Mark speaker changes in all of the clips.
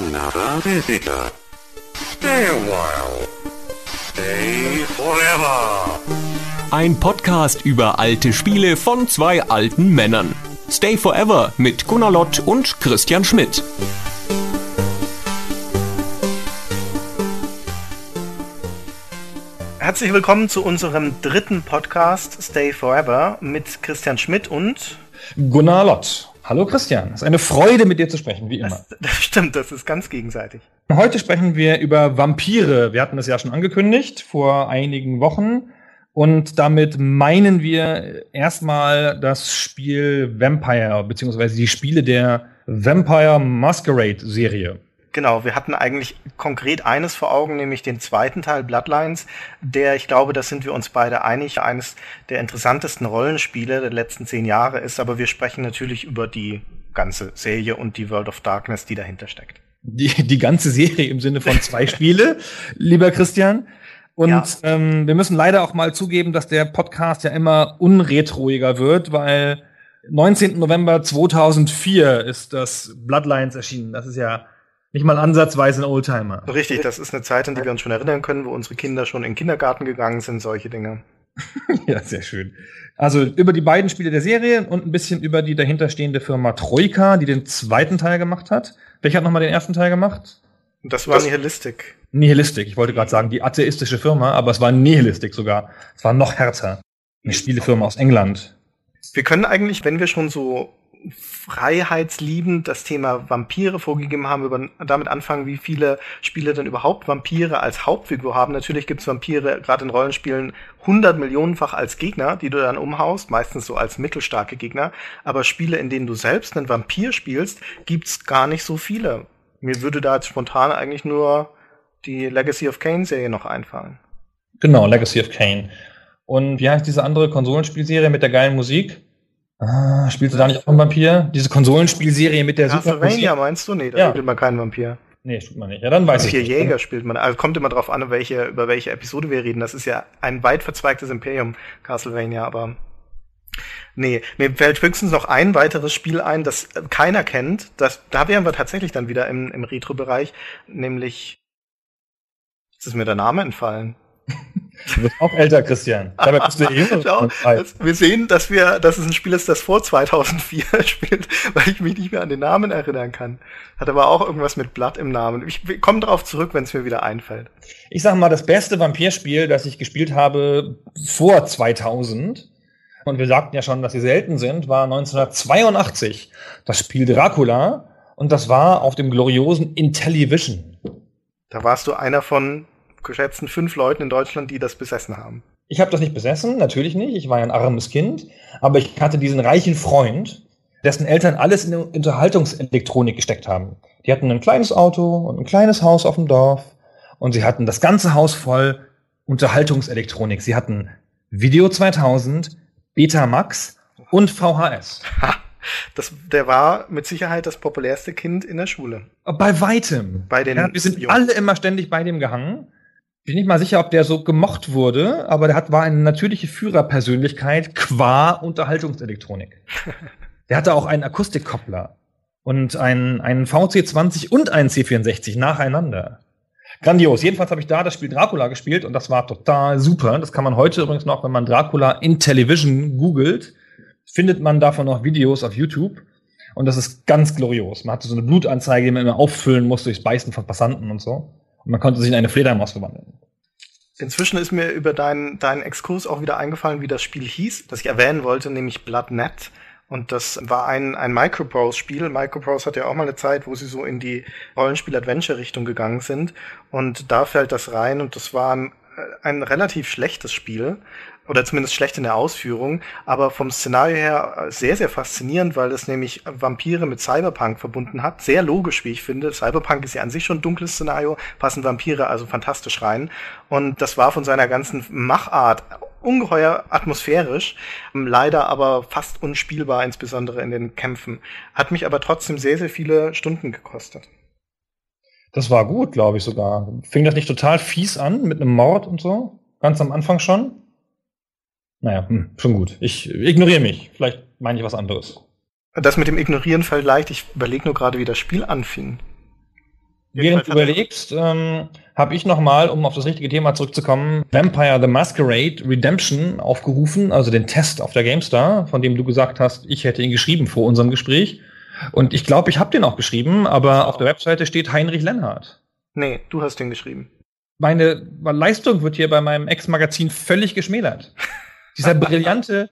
Speaker 1: another visitor. Stay a while. Stay forever.
Speaker 2: Ein Podcast über alte Spiele von zwei alten Männern. Stay Forever mit Gunnar Lott und Christian Schmidt.
Speaker 3: Herzlich willkommen zu unserem dritten Podcast Stay Forever mit Christian Schmidt und
Speaker 4: Gunnar Lott. Hallo Christian, es ist eine Freude mit dir zu sprechen, wie immer.
Speaker 3: das, das stimmt, das ist ganz gegenseitig.
Speaker 4: Heute sprechen wir über Vampire. Wir hatten das ja schon angekündigt vor einigen Wochen. Und damit meinen wir erstmal das Spiel Vampire, beziehungsweise die Spiele der Vampire Masquerade Serie.
Speaker 3: Genau, wir hatten eigentlich konkret eines vor Augen, nämlich den zweiten Teil Bloodlines, der, ich glaube, da sind wir uns beide einig, eines der interessantesten Rollenspiele der letzten zehn Jahre ist, aber wir sprechen natürlich über die ganze Serie und die World of Darkness, die dahinter steckt.
Speaker 4: Die, die ganze Serie im Sinne von zwei Spiele, lieber Christian. Und
Speaker 3: Ja.
Speaker 4: ähm, wir müssen leider auch mal zugeben, dass der Podcast ja immer unretroiger wird, weil 19. November 2004 ist das Bloodlines erschienen. Das ist ja nicht mal ansatzweise ein Oldtimer.
Speaker 3: Richtig, das ist eine Zeit, an die wir uns schon erinnern können, wo unsere Kinder schon in den Kindergarten gegangen sind, solche Dinge.
Speaker 4: Ja, sehr schön. Also über die beiden Spiele der Serie und ein bisschen über die dahinterstehende Firma Troika, die den zweiten Teil gemacht hat. Welcher hat nochmal den ersten Teil gemacht?
Speaker 3: Das war
Speaker 4: Das-
Speaker 3: Nihilistik.
Speaker 4: Nihilistik. Ich wollte gerade sagen, die atheistische Firma, aber es war Nihilistik sogar. Es war noch härter. Eine Spielefirma aus England.
Speaker 3: Wir können eigentlich, wenn wir schon so freiheitsliebend das Thema Vampire vorgegeben haben, über, damit anfangen, wie viele Spiele denn überhaupt Vampire als Hauptfigur haben. Natürlich gibt's Vampire gerade in Rollenspielen hundert Millionenfach als Gegner, die du dann umhaust, meistens so als mittelstarke Gegner. Aber Spiele, in denen du selbst einen Vampir spielst, gibt's gar nicht so viele. Mir würde da jetzt spontan eigentlich nur die Legacy of Kane Serie noch einfallen.
Speaker 4: Genau, Legacy of Kane. Und wie heißt diese andere Konsolenspielserie mit der geilen Musik? Ah, spielst du da nicht auch einen Vampir? Diese Konsolenspielserie mit der
Speaker 3: Castlevania meinst du? Nee, da
Speaker 4: Ja.
Speaker 3: spielt man keinen Vampir.
Speaker 4: Nee, tut man nicht. Ja, dann weiß ich
Speaker 3: Vier
Speaker 4: nicht.
Speaker 3: Jäger spielt man. Also kommt immer drauf an, welche, über welche Episode wir reden. Das ist ja ein weit verzweigtes Imperium, Castlevania, aber. Nee, mir fällt höchstens noch ein weiteres Spiel ein, das keiner kennt. Das, da wären wir tatsächlich dann wieder im, im Retro-Bereich, nämlich. Jetzt ist mir der Name entfallen.
Speaker 4: Du bist auch älter, Christian. Dabei bist du eh jünger.
Speaker 3: Schau, das, wir sehen, dass wir, dass es ein Spiel ist, das vor 2004 spielt, weil ich mich nicht mehr an den Namen erinnern kann. Hat aber auch irgendwas mit Blatt im Namen. Ich komme drauf zurück, wenn es mir wieder einfällt.
Speaker 4: Ich sag mal, das beste Vampirspiel, das ich gespielt habe vor 2000, und wir sagten ja schon, dass sie selten sind, war 1982 das Spiel Dracula. Und das war auf dem gloriosen Intellivision.
Speaker 3: Da warst du einer von geschätzten fünf Leuten in Deutschland, die das besessen haben.
Speaker 4: Ich habe das nicht besessen, natürlich nicht. Ich war ja ein armes Kind. Aber ich hatte diesen reichen Freund, dessen Eltern alles in Unterhaltungselektronik gesteckt haben. Die hatten ein kleines Auto und ein kleines Haus auf dem Dorf. Und sie hatten das ganze Haus voll Unterhaltungselektronik. Sie hatten Video 2000, Betamax und VHS.
Speaker 3: Ha! Das, der war mit Sicherheit das populärste Kind in der Schule.
Speaker 4: Bei weitem.
Speaker 3: Bei den
Speaker 4: ja, wir sind
Speaker 3: Jungs.
Speaker 4: alle immer ständig bei dem gehangen. Bin nicht mal sicher, ob der so gemocht wurde, aber der hat, war eine natürliche Führerpersönlichkeit qua Unterhaltungselektronik. der hatte auch einen Akustikkoppler und einen, einen VC20 und einen C64 nacheinander. Grandios. Jedenfalls habe ich da das Spiel Dracula gespielt und das war total super. Das kann man heute übrigens noch, wenn man Dracula in Television googelt, findet man davon noch Videos auf YouTube. Und das ist ganz glorios. Man hatte so eine Blutanzeige, die man immer auffüllen muss durchs Beißen von Passanten und so. Man konnte sich in eine Fledermaus verwandeln.
Speaker 3: Inzwischen ist mir über deinen, deinen Exkurs auch wieder eingefallen, wie das Spiel hieß, das ich erwähnen wollte, nämlich Bloodnet. Und das war ein, ein Microprose-Spiel. Microprose hat ja auch mal eine Zeit, wo sie so in die Rollenspiel-Adventure-Richtung gegangen sind. Und da fällt das rein. Und das war ein, ein relativ schlechtes Spiel. Oder zumindest schlecht in der Ausführung. Aber vom Szenario her sehr, sehr faszinierend, weil es nämlich Vampire mit Cyberpunk verbunden hat. Sehr logisch, wie ich finde. Cyberpunk ist ja an sich schon ein dunkles Szenario, passen Vampire also fantastisch rein. Und das war von seiner ganzen Machart ungeheuer atmosphärisch, ähm, leider aber fast unspielbar, insbesondere in den Kämpfen. Hat mich aber trotzdem sehr, sehr viele Stunden gekostet.
Speaker 4: Das war gut, glaube ich sogar. Fing das nicht total fies an mit einem Mord und so? Ganz am Anfang schon? Naja, hm, schon gut. Ich ignoriere mich. Vielleicht meine ich was anderes.
Speaker 3: Das mit dem Ignorieren fällt leicht. Ich überlege nur gerade, wie das Spiel anfing.
Speaker 4: Während du überlegst, ähm, habe ich nochmal, um auf das richtige Thema zurückzukommen, Vampire the Masquerade Redemption aufgerufen, also den Test auf der GameStar, von dem du gesagt hast, ich hätte ihn geschrieben vor unserem Gespräch. Und ich glaube, ich habe den auch geschrieben, aber auf der Webseite steht Heinrich Lennart.
Speaker 3: Nee, du hast den geschrieben.
Speaker 4: Meine Leistung wird hier bei meinem Ex-Magazin völlig geschmälert. Dieser brillante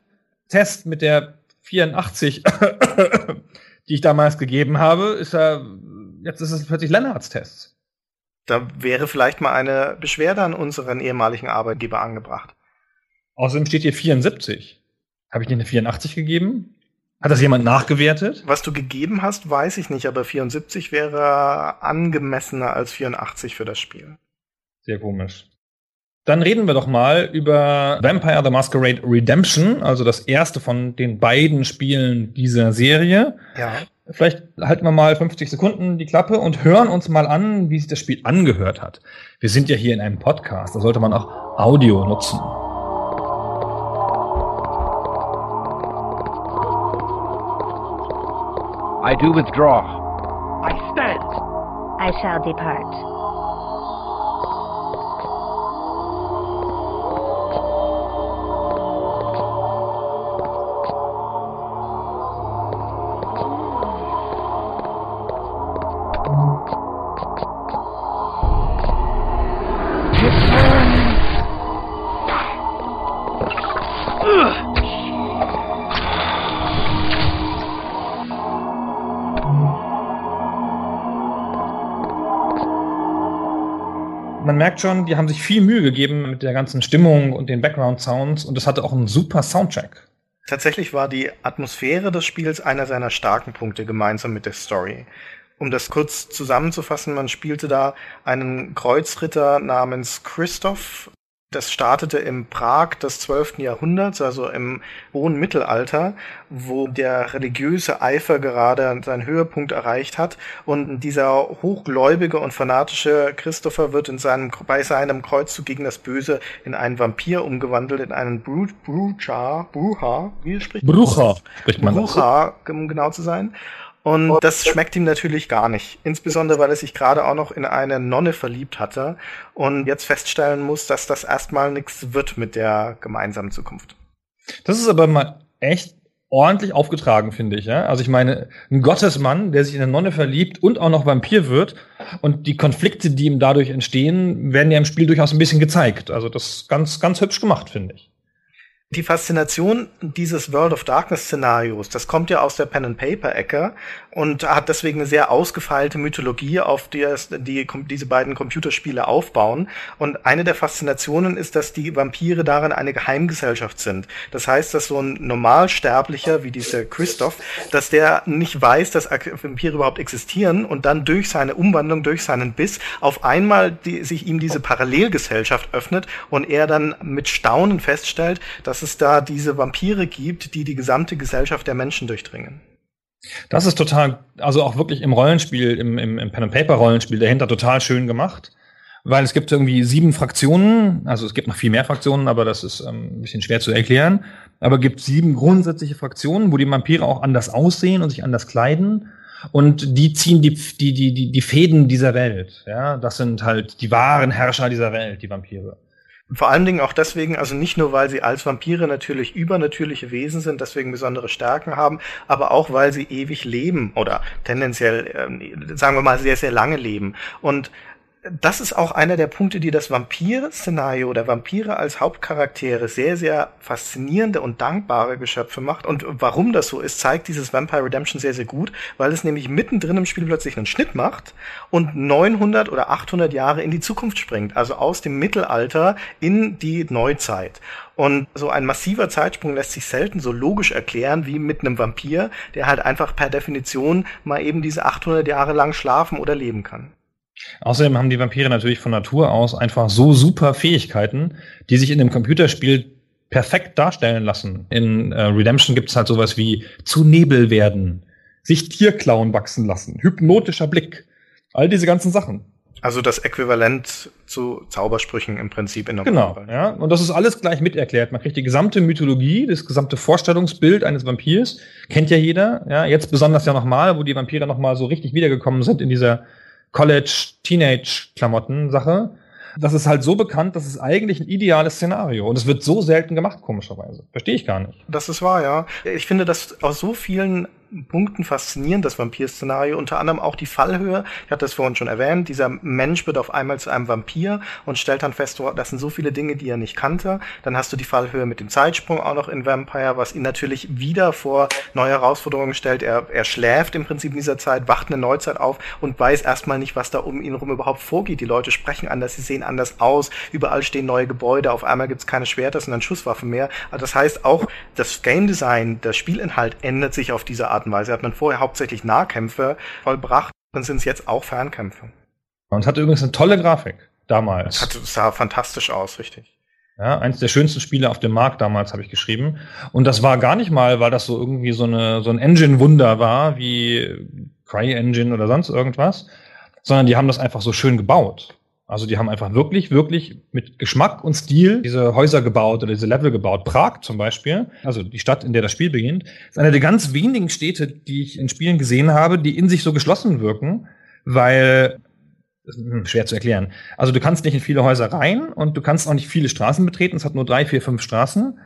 Speaker 4: Test mit der 84, die ich damals gegeben habe, ist ja jetzt ist es plötzlich Lennarts Test.
Speaker 3: Da wäre vielleicht mal eine Beschwerde an unseren ehemaligen Arbeitgeber angebracht.
Speaker 4: Außerdem steht hier 74. Habe ich dir eine 84 gegeben? Hat das jemand nachgewertet?
Speaker 3: Was du gegeben hast, weiß ich nicht, aber 74 wäre angemessener als 84 für das Spiel.
Speaker 4: Sehr komisch. Dann reden wir doch mal über Vampire the Masquerade Redemption, also das erste von den beiden Spielen dieser Serie.
Speaker 3: Ja.
Speaker 4: Vielleicht halten wir mal 50 Sekunden die Klappe und hören uns mal an, wie sich das Spiel angehört hat. Wir sind ja hier in einem Podcast, da sollte man auch Audio nutzen.
Speaker 5: I do withdraw.
Speaker 6: I stand.
Speaker 7: I shall depart.
Speaker 4: Merkt schon, die haben sich viel Mühe gegeben mit der ganzen Stimmung und den Background-Sounds und es hatte auch einen super Soundtrack.
Speaker 3: Tatsächlich war die Atmosphäre des Spiels einer seiner starken Punkte gemeinsam mit der Story. Um das kurz zusammenzufassen, man spielte da einen Kreuzritter namens Christoph. Das startete im Prag des 12. Jahrhunderts, also im hohen Mittelalter, wo der religiöse Eifer gerade seinen Höhepunkt erreicht hat. Und dieser hochgläubige und fanatische Christopher wird in seinem, bei seinem Kreuzzug gegen das Böse in einen Vampir umgewandelt, in einen Brut, Brucha, Brucha, wie spricht man?
Speaker 4: Brucha spricht man.
Speaker 3: Brucha, um genau zu sein. Und das schmeckt ihm natürlich gar nicht. Insbesondere, weil er sich gerade auch noch in eine Nonne verliebt hatte und jetzt feststellen muss, dass das erstmal nichts wird mit der gemeinsamen Zukunft.
Speaker 4: Das ist aber mal echt ordentlich aufgetragen, finde ich. Ja? Also ich meine, ein Gottesmann, der sich in eine Nonne verliebt und auch noch Vampir wird und die Konflikte, die ihm dadurch entstehen, werden ja im Spiel durchaus ein bisschen gezeigt. Also das ist ganz, ganz hübsch gemacht, finde ich.
Speaker 3: Die Faszination dieses World of Darkness Szenarios, das kommt ja aus der Pen and Paper Ecke und hat deswegen eine sehr ausgefeilte Mythologie, auf die, es, die diese beiden Computerspiele aufbauen. Und eine der Faszinationen ist, dass die Vampire darin eine Geheimgesellschaft sind. Das heißt, dass so ein Normalsterblicher wie dieser Christoph, dass der nicht weiß, dass Vampire überhaupt existieren und dann durch seine Umwandlung, durch seinen Biss auf einmal die, sich ihm diese Parallelgesellschaft öffnet und er dann mit Staunen feststellt, dass es da diese Vampire gibt, die die gesamte Gesellschaft der Menschen durchdringen.
Speaker 4: Das ist total, also auch wirklich im Rollenspiel, im, im, im Pen-and-Paper-Rollenspiel dahinter total schön gemacht. Weil es gibt irgendwie sieben Fraktionen, also es gibt noch viel mehr Fraktionen, aber das ist ähm, ein bisschen schwer zu erklären. Aber es gibt sieben grundsätzliche Fraktionen, wo die Vampire auch anders aussehen und sich anders kleiden. Und die ziehen die, die, die, die, die Fäden dieser Welt. Ja, das sind halt die wahren Herrscher dieser Welt, die Vampire.
Speaker 3: Vor allen Dingen auch deswegen, also nicht nur, weil sie als Vampire natürlich übernatürliche Wesen sind, deswegen besondere Stärken haben, aber auch, weil sie ewig leben oder tendenziell, ähm, sagen wir mal, sehr, sehr lange leben. Und das ist auch einer der Punkte, die das Vampir-Szenario oder Vampire als Hauptcharaktere sehr, sehr faszinierende und dankbare Geschöpfe macht. Und warum das so ist, zeigt dieses Vampire Redemption sehr, sehr gut, weil es nämlich mittendrin im Spiel plötzlich einen Schnitt macht und 900 oder 800 Jahre in die Zukunft springt. Also aus dem Mittelalter in die Neuzeit. Und so ein massiver Zeitsprung lässt sich selten so logisch erklären wie mit einem Vampir, der halt einfach per Definition mal eben diese 800 Jahre lang schlafen oder leben kann.
Speaker 4: Außerdem haben die Vampire natürlich von Natur aus einfach so super Fähigkeiten, die sich in dem Computerspiel perfekt darstellen lassen. In äh, Redemption gibt's halt sowas wie zu Nebel werden, sich Tierklauen wachsen lassen, hypnotischer Blick, all diese ganzen Sachen.
Speaker 3: Also das Äquivalent zu Zaubersprüchen im Prinzip in der
Speaker 4: Genau, ja. Und das ist alles gleich miterklärt. Man kriegt die gesamte Mythologie, das gesamte Vorstellungsbild eines Vampirs. Kennt ja jeder, ja. Jetzt besonders ja nochmal, wo die Vampire nochmal so richtig wiedergekommen sind in dieser College-Teenage-Klamotten-Sache. Das ist halt so bekannt, das ist eigentlich ein ideales Szenario. Und es wird so selten gemacht, komischerweise. Verstehe ich gar nicht.
Speaker 3: Das ist wahr, ja. Ich finde das aus so vielen Punkten faszinierend, das Vampir-Szenario. Unter anderem auch die Fallhöhe. Ich hatte es vorhin schon erwähnt. Dieser Mensch wird auf einmal zu einem Vampir und stellt dann fest, oh, das sind so viele Dinge, die er nicht kannte. Dann hast du die Fallhöhe mit dem Zeitsprung auch noch in Vampire, was ihn natürlich wieder vor neue Herausforderungen stellt. Er, er schläft im Prinzip in dieser Zeit, wacht eine Neuzeit auf und weiß erstmal nicht, was da um ihn herum überhaupt vorgeht. Die Leute sprechen anders, sie sehen anders aus. Überall stehen neue Gebäude. Auf einmal gibt es keine Schwerter, sondern Schusswaffen mehr. Also das heißt auch, das Game Design, der Spielinhalt ändert sich auf diese Art Art und Weise. Hat man vorher hauptsächlich Nahkämpfe vollbracht, dann sind es jetzt auch Fernkämpfe.
Speaker 4: Und hatte übrigens eine tolle Grafik damals.
Speaker 3: Hat, sah fantastisch aus, richtig.
Speaker 4: Ja, eins der schönsten Spiele auf dem Markt damals habe ich geschrieben. Und das war gar nicht mal, weil das so irgendwie so eine so ein Engine-Wunder war wie CryEngine oder sonst irgendwas, sondern die haben das einfach so schön gebaut. Also die haben einfach wirklich, wirklich mit Geschmack und Stil diese Häuser gebaut oder diese Level gebaut. Prag zum Beispiel, also die Stadt, in der das Spiel beginnt, ist eine der ganz wenigen Städte, die ich in Spielen gesehen habe, die in sich so geschlossen wirken, weil hm, schwer zu erklären. Also du kannst nicht in viele Häuser rein und du kannst auch nicht viele Straßen betreten. Es hat nur drei, vier, fünf Straßen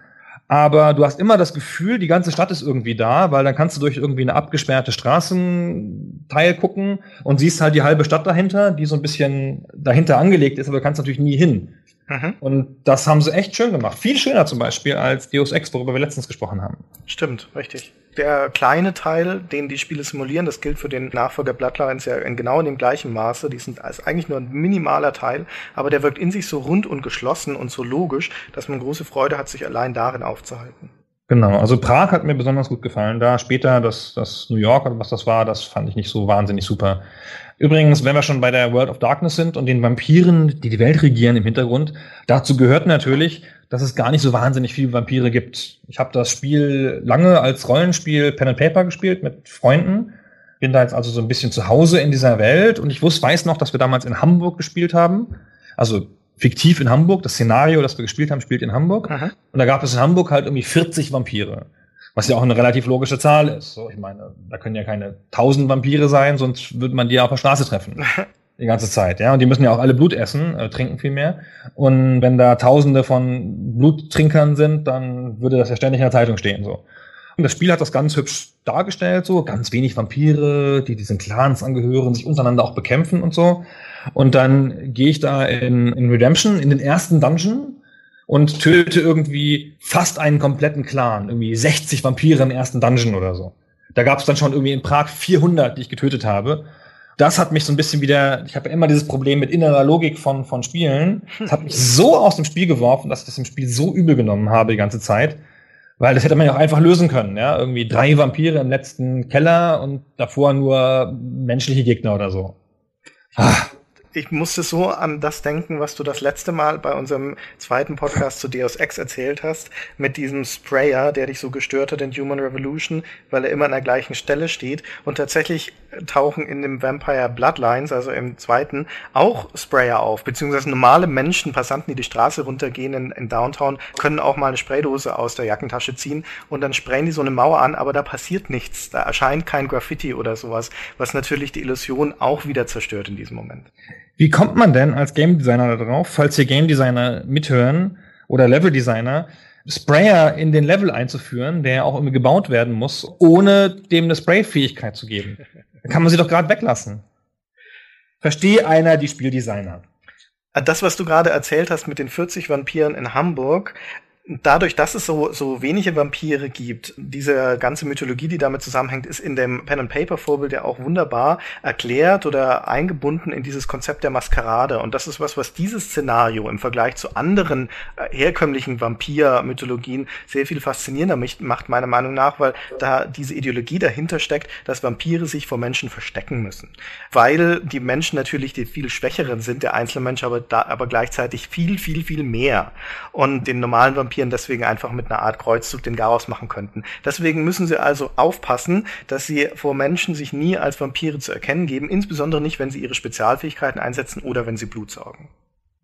Speaker 4: aber du hast immer das Gefühl, die ganze Stadt ist irgendwie da, weil dann kannst du durch irgendwie eine abgesperrte Straßenteil gucken und siehst halt die halbe Stadt dahinter, die so ein bisschen dahinter angelegt ist, aber du kannst natürlich nie hin. Mhm. Und das haben sie echt schön gemacht. Viel schöner zum Beispiel als Deus Ex, worüber wir letztens gesprochen haben.
Speaker 3: Stimmt, richtig. Der kleine Teil, den die Spiele simulieren, das gilt für den Nachfolger Bloodlines ja in genau in dem gleichen Maße. Die sind als eigentlich nur ein minimaler Teil, aber der wirkt in sich so rund und geschlossen und so logisch, dass man große Freude hat, sich allein darin aufzuhalten.
Speaker 4: Genau, also Prag hat mir besonders gut gefallen. Da später das, das New York oder was das war, das fand ich nicht so wahnsinnig super. Übrigens, wenn wir schon bei der World of Darkness sind und den Vampiren, die die Welt regieren im Hintergrund, dazu gehört natürlich, dass es gar nicht so wahnsinnig viele Vampire gibt. Ich habe das Spiel lange als Rollenspiel Pen and Paper gespielt mit Freunden. Bin da jetzt also so ein bisschen zu Hause in dieser Welt und ich wusste, weiß noch, dass wir damals in Hamburg gespielt haben. Also fiktiv in Hamburg. Das Szenario, das wir gespielt haben, spielt in Hamburg. Aha. Und da gab es in Hamburg halt irgendwie 40 Vampire. Was ja auch eine relativ logische Zahl ist. So, ich meine, da können ja keine tausend Vampire sein, sonst würde man die ja auf der Straße treffen. die ganze Zeit, ja. Und die müssen ja auch alle Blut essen, äh, trinken viel mehr. Und wenn da tausende von Bluttrinkern sind, dann würde das ja ständig in der Zeitung stehen, so. Und das Spiel hat das ganz hübsch dargestellt, so ganz wenig Vampire, die diesen Clans angehören, sich untereinander auch bekämpfen und so. Und dann gehe ich da in, in Redemption, in den ersten Dungeon und töte irgendwie fast einen kompletten Clan, irgendwie 60 Vampire im ersten Dungeon oder so. Da gab es dann schon irgendwie in Prag 400, die ich getötet habe. Das hat mich so ein bisschen wieder, ich habe immer dieses Problem mit innerer Logik von, von Spielen. Das hat mich so aus dem Spiel geworfen, dass ich das im Spiel so übel genommen habe die ganze Zeit. Weil das hätte man ja auch einfach lösen können, ja. Irgendwie drei Vampire im letzten Keller und davor nur menschliche Gegner oder so.
Speaker 3: Ah ich musste so an das denken, was du das letzte Mal bei unserem zweiten Podcast zu Deus Ex erzählt hast, mit diesem Sprayer, der dich so gestört hat in Human Revolution, weil er immer an der gleichen Stelle steht. Und tatsächlich tauchen in dem Vampire Bloodlines, also im zweiten, auch Sprayer auf, beziehungsweise normale Menschen, Passanten, die die Straße runtergehen in, in Downtown, können auch mal eine Spraydose aus der Jackentasche ziehen und dann sprayen die so eine Mauer an, aber da passiert nichts. Da erscheint kein Graffiti oder sowas, was natürlich die Illusion auch wieder zerstört in diesem Moment.
Speaker 4: Wie kommt man denn als Game Designer darauf, falls hier Game Designer mithören oder Level Designer, Sprayer in den Level einzuführen, der auch irgendwie gebaut werden muss, ohne dem eine Spray-Fähigkeit zu geben? Da kann man sie doch gerade weglassen. Verstehe einer die Spieldesigner.
Speaker 3: Das, was du gerade erzählt hast mit den 40 Vampiren in Hamburg, dadurch, dass es so, so wenige Vampire gibt, diese ganze Mythologie, die damit zusammenhängt, ist in dem Pen and Paper Vorbild ja auch wunderbar erklärt oder eingebunden in dieses Konzept der Maskerade. Und das ist was, was dieses Szenario im Vergleich zu anderen äh, herkömmlichen Vampir-Mythologien sehr viel faszinierender macht, meiner Meinung nach, weil da diese Ideologie dahinter steckt, dass Vampire sich vor Menschen verstecken müssen. Weil die Menschen natürlich die viel schwächeren sind, der Einzelmensch aber da, aber gleichzeitig viel, viel, viel mehr. Und den normalen Vampiren Vampiren deswegen einfach mit einer Art Kreuzzug den Garaus machen könnten. Deswegen müssen sie also aufpassen, dass sie vor Menschen sich nie als Vampire zu erkennen geben, insbesondere nicht, wenn sie ihre Spezialfähigkeiten einsetzen oder wenn sie Blut saugen.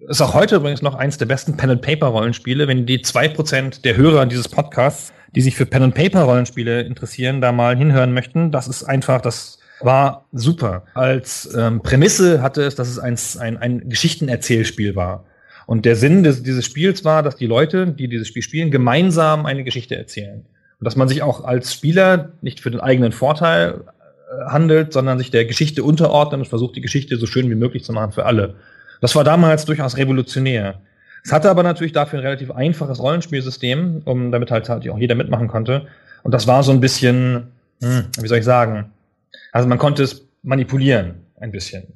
Speaker 4: Ist auch heute übrigens noch eins der besten Pen-and-Paper-Rollenspiele. Wenn die zwei Prozent der Hörer dieses Podcasts, die sich für Pen-and-Paper-Rollenspiele interessieren, da mal hinhören möchten, das ist einfach das war super. Als ähm, Prämisse hatte es, dass es ein, ein, ein Geschichtenerzählspiel war. Und der Sinn des, dieses Spiels war, dass die Leute, die dieses Spiel spielen, gemeinsam eine Geschichte erzählen. Und dass man sich auch als Spieler nicht für den eigenen Vorteil äh, handelt, sondern sich der Geschichte unterordnet und versucht, die Geschichte so schön wie möglich zu machen für alle. Das war damals durchaus revolutionär. Es hatte aber natürlich dafür ein relativ einfaches Rollenspielsystem, um damit halt, halt auch jeder mitmachen konnte. Und das war so ein bisschen, hm, wie soll ich sagen, also man konnte es manipulieren ein bisschen.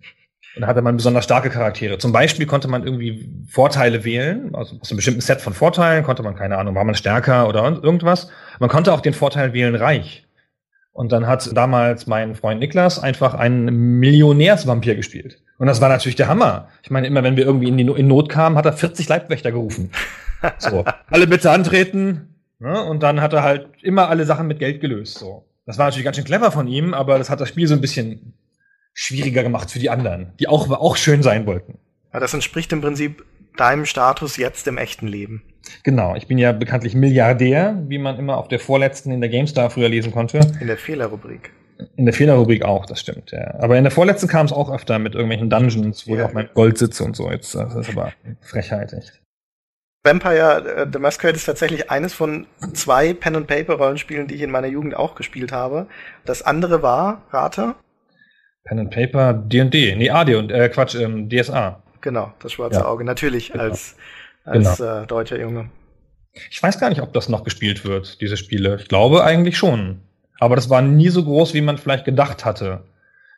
Speaker 4: Und da hatte man besonders starke Charaktere. Zum Beispiel konnte man irgendwie Vorteile wählen, also aus einem bestimmten Set von Vorteilen konnte man, keine Ahnung, war man stärker oder irgendwas. Man konnte auch den Vorteil wählen, reich. Und dann hat damals mein Freund Niklas einfach einen Millionärsvampir gespielt. Und das war natürlich der Hammer. Ich meine, immer wenn wir irgendwie in, die in Not kamen, hat er 40 Leibwächter gerufen. So, alle bitte antreten. Ne? Und dann hat er halt immer alle Sachen mit Geld gelöst. So. Das war natürlich ganz schön clever von ihm, aber das hat das Spiel so ein bisschen schwieriger gemacht für die anderen, die auch, auch schön sein wollten.
Speaker 3: Ja, das entspricht im Prinzip deinem Status jetzt im echten Leben.
Speaker 4: Genau, ich bin ja bekanntlich Milliardär, wie man immer auf der vorletzten in der GameStar früher lesen konnte.
Speaker 3: In der Fehlerrubrik.
Speaker 4: In der Fehlerrubrik auch, das stimmt, ja. Aber in der vorletzten kam es auch öfter mit irgendwelchen Dungeons, wo ja. ich auf mein Gold sitze und so. Jetzt, das ist aber Frechheit, echt.
Speaker 3: Vampire äh, The Masquerade ist tatsächlich eines von zwei Pen-and-Paper-Rollenspielen, die ich in meiner Jugend auch gespielt habe. Das andere war, rate?
Speaker 4: Pen and Paper, D&D, nee, AD und äh, Quatsch, ähm, DSA.
Speaker 3: Genau, das schwarze ja. Auge, natürlich genau. als als genau. äh, deutscher Junge.
Speaker 4: Ich weiß gar nicht, ob das noch gespielt wird, diese Spiele. Ich glaube eigentlich schon. Aber das war nie so groß, wie man vielleicht gedacht hatte.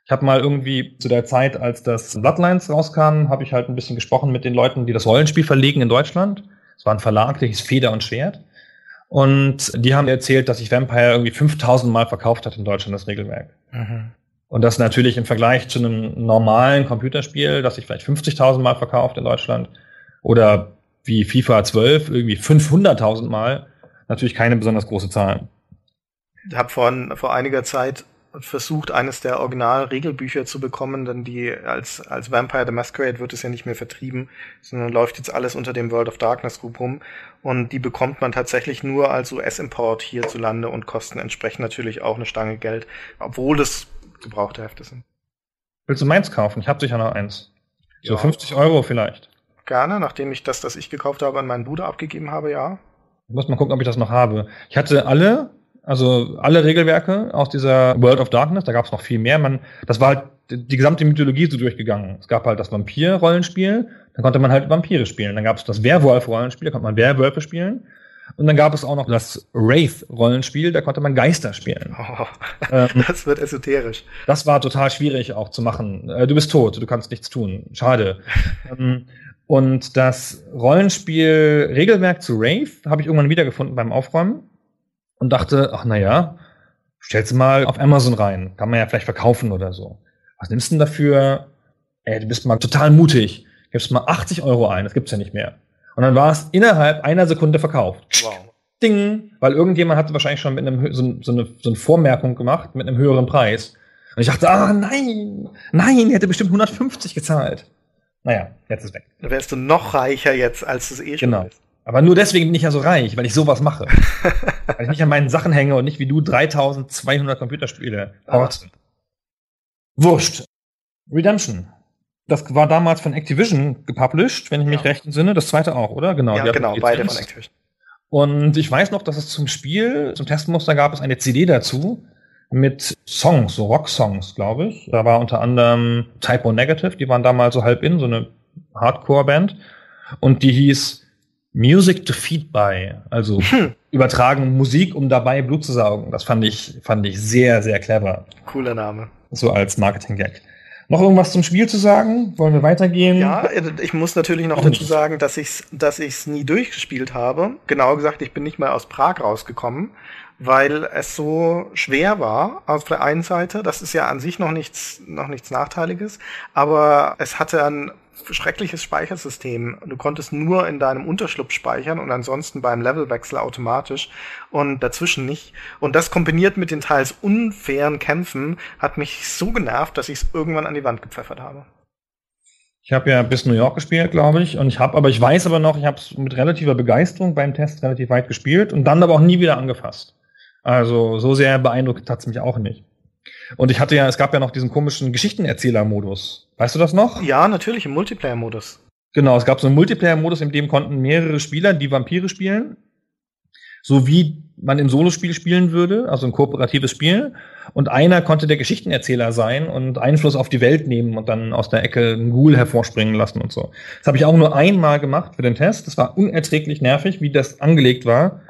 Speaker 4: Ich habe mal irgendwie zu der Zeit, als das Bloodlines rauskam, habe ich halt ein bisschen gesprochen mit den Leuten, die das Rollenspiel verlegen in Deutschland. Es war ein Verlag, der hieß Feder und Schwert. Und die haben erzählt, dass sich Vampire irgendwie 5000 Mal verkauft hat in Deutschland, das Regelwerk. Mhm. Und das natürlich im Vergleich zu einem normalen Computerspiel, das sich vielleicht 50.000 Mal verkauft in Deutschland oder wie FIFA 12 irgendwie 500.000 Mal natürlich keine besonders große Zahl.
Speaker 3: Ich habe vor, vor einiger Zeit versucht, eines der Original-Regelbücher zu bekommen, denn die als, als Vampire the Masquerade wird es ja nicht mehr vertrieben, sondern läuft jetzt alles unter dem World of Darkness Group rum. Und die bekommt man tatsächlich nur als US-Import hierzulande und kosten entsprechend natürlich auch eine Stange Geld, obwohl das gebrauchte Hefte sind.
Speaker 4: Willst du meins kaufen? Ich habe sicher noch eins. So ja. 50 Euro vielleicht.
Speaker 3: Gerne, nachdem ich das, das ich gekauft habe, an meinen Bruder abgegeben habe, ja.
Speaker 4: Ich muss mal gucken, ob ich das noch habe. Ich hatte alle, also alle Regelwerke aus dieser World of Darkness, da gab es noch viel mehr. Man, das war halt die gesamte Mythologie so durchgegangen. Es gab halt das Vampir-Rollenspiel, dann konnte man halt Vampire spielen. Dann gab es das Werwolf-Rollenspiel, da konnte man Werwölfe spielen. Und dann gab es auch noch das Wraith-Rollenspiel, da konnte man Geister spielen. Oh,
Speaker 3: ähm, das wird esoterisch.
Speaker 4: Das war total schwierig auch zu machen. Äh, du bist tot, du kannst nichts tun. Schade. ähm, und das Rollenspiel-Regelwerk zu Wraith habe ich irgendwann wiedergefunden beim Aufräumen und dachte, ach naja, stell's mal auf Amazon rein. Kann man ja vielleicht verkaufen oder so. Was nimmst du denn dafür? Ey, du bist mal total mutig. Gibst mal 80 Euro ein, das gibt's ja nicht mehr. Und dann war es innerhalb einer Sekunde verkauft. Wow. Ding! Weil irgendjemand hatte wahrscheinlich schon mit einem, so, so, eine, so eine Vormerkung gemacht mit einem höheren Preis. Und ich dachte, ah nein, nein, er hätte bestimmt 150 gezahlt. Naja, jetzt ist weg.
Speaker 3: Da wärst du noch reicher jetzt, als du es eh schon
Speaker 4: genau. bist. Aber nur deswegen bin ich ja so reich, weil ich sowas mache. weil ich nicht an meinen Sachen hänge und nicht wie du 3200 Computerspiele horsten. Wurscht. Redemption. Das war damals von Activision gepublished, wenn ich mich ja. recht entsinne. Das zweite auch, oder?
Speaker 3: Genau. Ja, genau, beide von Activision.
Speaker 4: Und ich weiß noch, dass es zum Spiel, zum Testmuster gab es eine CD dazu mit Songs, so Rock-Songs, glaube ich. Da war unter anderem Typo Negative, die waren damals so halb in, so eine Hardcore-Band. Und die hieß Music to Feed by, also hm. übertragen Musik, um dabei Blut zu saugen. Das fand ich, fand ich sehr, sehr clever.
Speaker 3: Cooler Name.
Speaker 4: So als Marketing-Gag. Noch irgendwas zum Spiel zu sagen? Wollen wir weitergehen?
Speaker 3: Ja, ich muss natürlich noch dazu sagen, dass ich es dass ich's nie durchgespielt habe. Genauer gesagt, ich bin nicht mal aus Prag rausgekommen weil es so schwer war auf der einen Seite. Das ist ja an sich noch nichts, noch nichts Nachteiliges, aber es hatte ein schreckliches Speichersystem. Du konntest nur in deinem Unterschlupf speichern und ansonsten beim Levelwechsel automatisch und dazwischen nicht. Und das kombiniert mit den teils unfairen Kämpfen hat mich so genervt, dass ich es irgendwann an die Wand gepfeffert habe.
Speaker 4: Ich habe ja bis New York gespielt, glaube ich, und ich habe, aber ich weiß aber noch, ich habe es mit relativer Begeisterung beim Test relativ weit gespielt und dann aber auch nie wieder angefasst. Also so sehr beeindruckt hat es mich auch nicht. Und ich hatte ja, es gab ja noch diesen komischen Geschichtenerzähler-Modus. Weißt du das noch?
Speaker 3: Ja, natürlich, im Multiplayer-Modus.
Speaker 4: Genau, es gab so einen Multiplayer-Modus, in dem konnten mehrere Spieler die Vampire spielen. So wie man im Solospiel spielen würde, also ein kooperatives Spiel. Und einer konnte der Geschichtenerzähler sein und Einfluss auf die Welt nehmen und dann aus der Ecke einen Ghoul hervorspringen lassen und so. Das habe ich auch nur einmal gemacht für den Test. Das war unerträglich nervig, wie das angelegt war.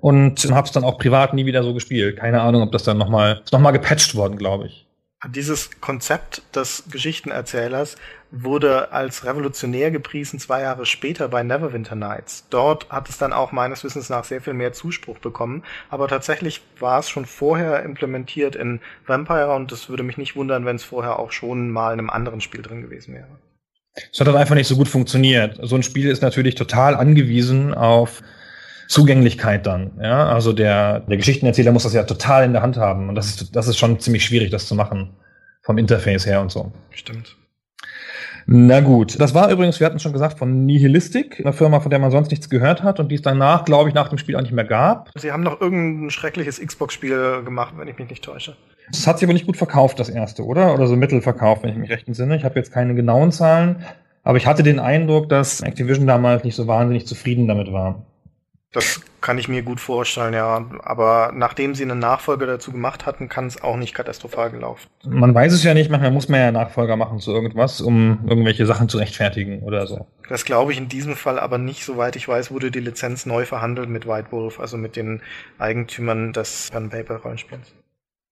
Speaker 4: Und habe es dann auch privat nie wieder so gespielt. Keine Ahnung, ob das dann nochmal, ist nochmal gepatcht worden, glaube ich.
Speaker 3: Dieses Konzept des Geschichtenerzählers wurde als revolutionär gepriesen zwei Jahre später bei Neverwinter Nights. Dort hat es dann auch meines Wissens nach sehr viel mehr Zuspruch bekommen, aber tatsächlich war es schon vorher implementiert in Vampire und es würde mich nicht wundern, wenn es vorher auch schon mal in einem anderen Spiel drin gewesen wäre.
Speaker 4: Es hat dann einfach nicht so gut funktioniert. So ein Spiel ist natürlich total angewiesen auf Zugänglichkeit dann. Ja, also der, der Geschichtenerzähler muss das ja total in der Hand haben. Und das ist, das ist schon ziemlich schwierig, das zu machen. Vom Interface her und so.
Speaker 3: Stimmt.
Speaker 4: Na gut, das war übrigens, wir hatten schon gesagt, von Nihilistic, einer Firma, von der man sonst nichts gehört hat und die es danach, glaube ich, nach dem Spiel auch nicht mehr gab.
Speaker 3: Sie haben noch irgendein schreckliches Xbox-Spiel gemacht, wenn ich mich nicht täusche.
Speaker 4: Das hat sich aber nicht gut verkauft, das erste, oder? Oder so mittelverkauft, wenn ich mich recht entsinne. Ich habe jetzt keine genauen Zahlen, aber ich hatte den Eindruck, dass Activision damals nicht so wahnsinnig zufrieden damit war.
Speaker 3: Das kann ich mir gut vorstellen, ja. Aber nachdem sie einen Nachfolger dazu gemacht hatten, kann es auch nicht katastrophal gelaufen.
Speaker 4: Man weiß es ja nicht, manchmal muss man ja Nachfolger machen zu irgendwas, um irgendwelche Sachen zu rechtfertigen oder so.
Speaker 3: Das glaube ich in diesem Fall aber nicht. Soweit ich weiß, wurde die Lizenz neu verhandelt mit White Wolf, also mit den Eigentümern des Pen Paper Rollenspiels.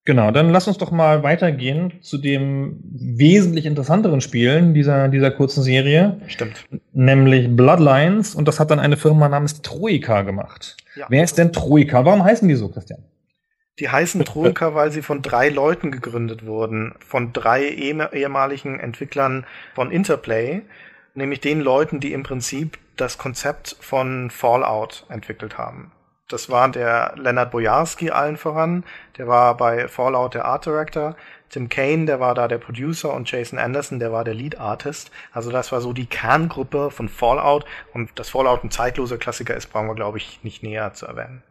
Speaker 4: Genau, dann lass uns doch mal weitergehen zu dem wesentlich interessanteren Spielen dieser, dieser kurzen Serie.
Speaker 3: Stimmt.
Speaker 4: Nämlich Bloodlines. Und das hat dann eine Firma namens Troika gemacht.
Speaker 3: Ja.
Speaker 4: Wer ist denn Troika? Warum heißen die so, Christian?
Speaker 3: Die heißen Troika, weil sie von drei Leuten gegründet wurden. Von drei ehem- ehemaligen Entwicklern von Interplay. Nämlich den Leuten, die im Prinzip das Konzept von Fallout entwickelt haben. Das war der Leonard Bojarski allen voran. Der war bei Fallout der Art Director. Tim Kane, der war da der Producer und Jason Anderson, der war der Lead Artist. Also das war so die Kerngruppe von Fallout. Und dass Fallout ein zeitloser Klassiker ist, brauchen wir, glaube ich, nicht näher zu erwähnen.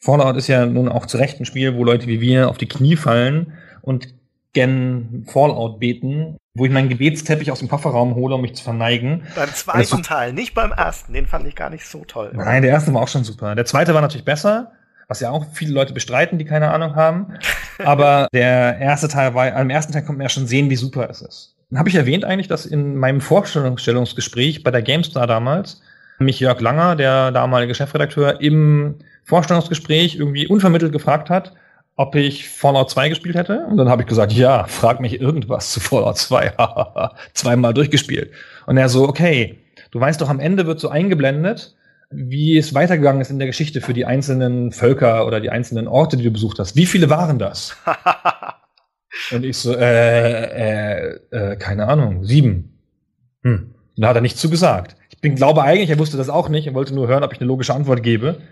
Speaker 4: Fallout ist ja nun auch zu Recht ein Spiel, wo Leute wie wir auf die Knie fallen und gen Fallout beten, wo ich meinen Gebetsteppich aus dem Kofferraum hole, um mich zu verneigen.
Speaker 3: Beim zweiten Teil, nicht beim ersten. Den fand ich gar nicht so toll.
Speaker 4: Nein, der erste war auch schon super. Der zweite war natürlich besser, was ja auch viele Leute bestreiten, die keine Ahnung haben. Aber der erste Teil war, am ersten Teil konnte man ja schon sehen, wie super es ist. Dann habe ich erwähnt eigentlich, dass in meinem Vorstellungsgespräch bei der GameStar damals mich Jörg Langer, der damalige Chefredakteur, im Vorstellungsgespräch irgendwie unvermittelt gefragt hat, ob ich Fallout 2 gespielt hätte. Und dann habe ich gesagt, ja, frag mich irgendwas zu Fallout 2. Zweimal durchgespielt. Und er so, okay, du weißt doch, am Ende wird so eingeblendet, wie es weitergegangen ist in der Geschichte für die einzelnen Völker oder die einzelnen Orte, die du besucht hast. Wie viele waren das? Und ich so, äh, äh, äh, keine Ahnung, sieben. Hm. Und da hat er nichts zu gesagt. Ich bin, glaube eigentlich, er wusste das auch nicht. Er wollte nur hören, ob ich eine logische Antwort gebe.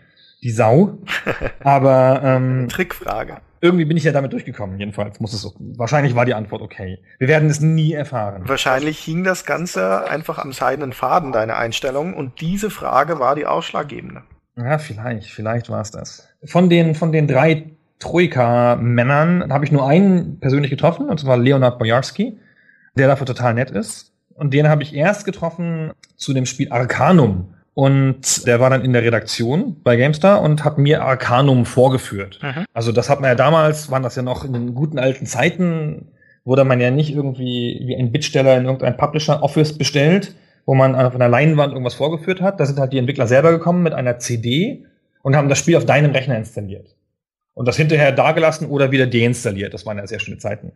Speaker 4: Die Sau. Aber ähm,
Speaker 3: Trickfrage.
Speaker 4: irgendwie bin ich ja damit durchgekommen. Jedenfalls muss es. Wahrscheinlich war die Antwort okay. Wir werden es nie erfahren.
Speaker 3: Wahrscheinlich hing das Ganze einfach am seidenen Faden, deine Einstellung. Und diese Frage war die ausschlaggebende.
Speaker 4: Ja, vielleicht, vielleicht war es das. Von den, von den drei Troika-Männern habe ich nur einen persönlich getroffen, und zwar Leonard Bojarski, der dafür total nett ist. Und den habe ich erst getroffen zu dem Spiel Arcanum. Und der war dann in der Redaktion bei GameStar und hat mir Arcanum vorgeführt.
Speaker 3: Mhm.
Speaker 4: Also das hat man ja damals, waren das ja noch in den guten alten Zeiten, wurde man ja nicht irgendwie wie ein Bittsteller in irgendein Publisher-Office bestellt, wo man auf einer Leinwand irgendwas vorgeführt hat. Da sind halt die Entwickler selber gekommen mit einer CD und haben das Spiel auf deinem Rechner installiert. Und das hinterher dagelassen oder wieder deinstalliert. Das waren ja sehr schöne Zeiten.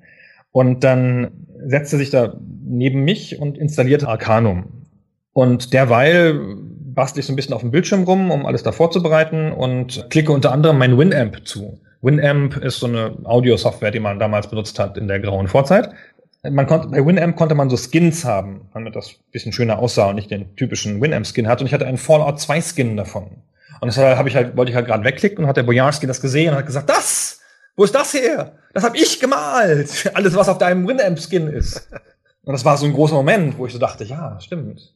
Speaker 4: Und dann setzte sich da neben mich und installierte Arcanum. Und derweil bastle ich so ein bisschen auf dem Bildschirm rum, um alles da vorzubereiten und klicke unter anderem mein Winamp zu. Winamp ist so eine Audio-Software, die man damals benutzt hat in der grauen Vorzeit. Man konnte, bei Winamp konnte man so Skins haben, damit das bisschen schöner aussah und nicht den typischen Winamp-Skin hat. Und ich hatte einen Fallout 2 Skin davon. Und deshalb habe ich halt, wollte ich halt gerade wegklicken und hat der Bojarski das gesehen und hat gesagt, das! Wo ist das her? Das habe ich gemalt! Alles, was auf deinem Winamp-Skin ist. Und das war so ein großer Moment, wo ich so dachte, ja, stimmt.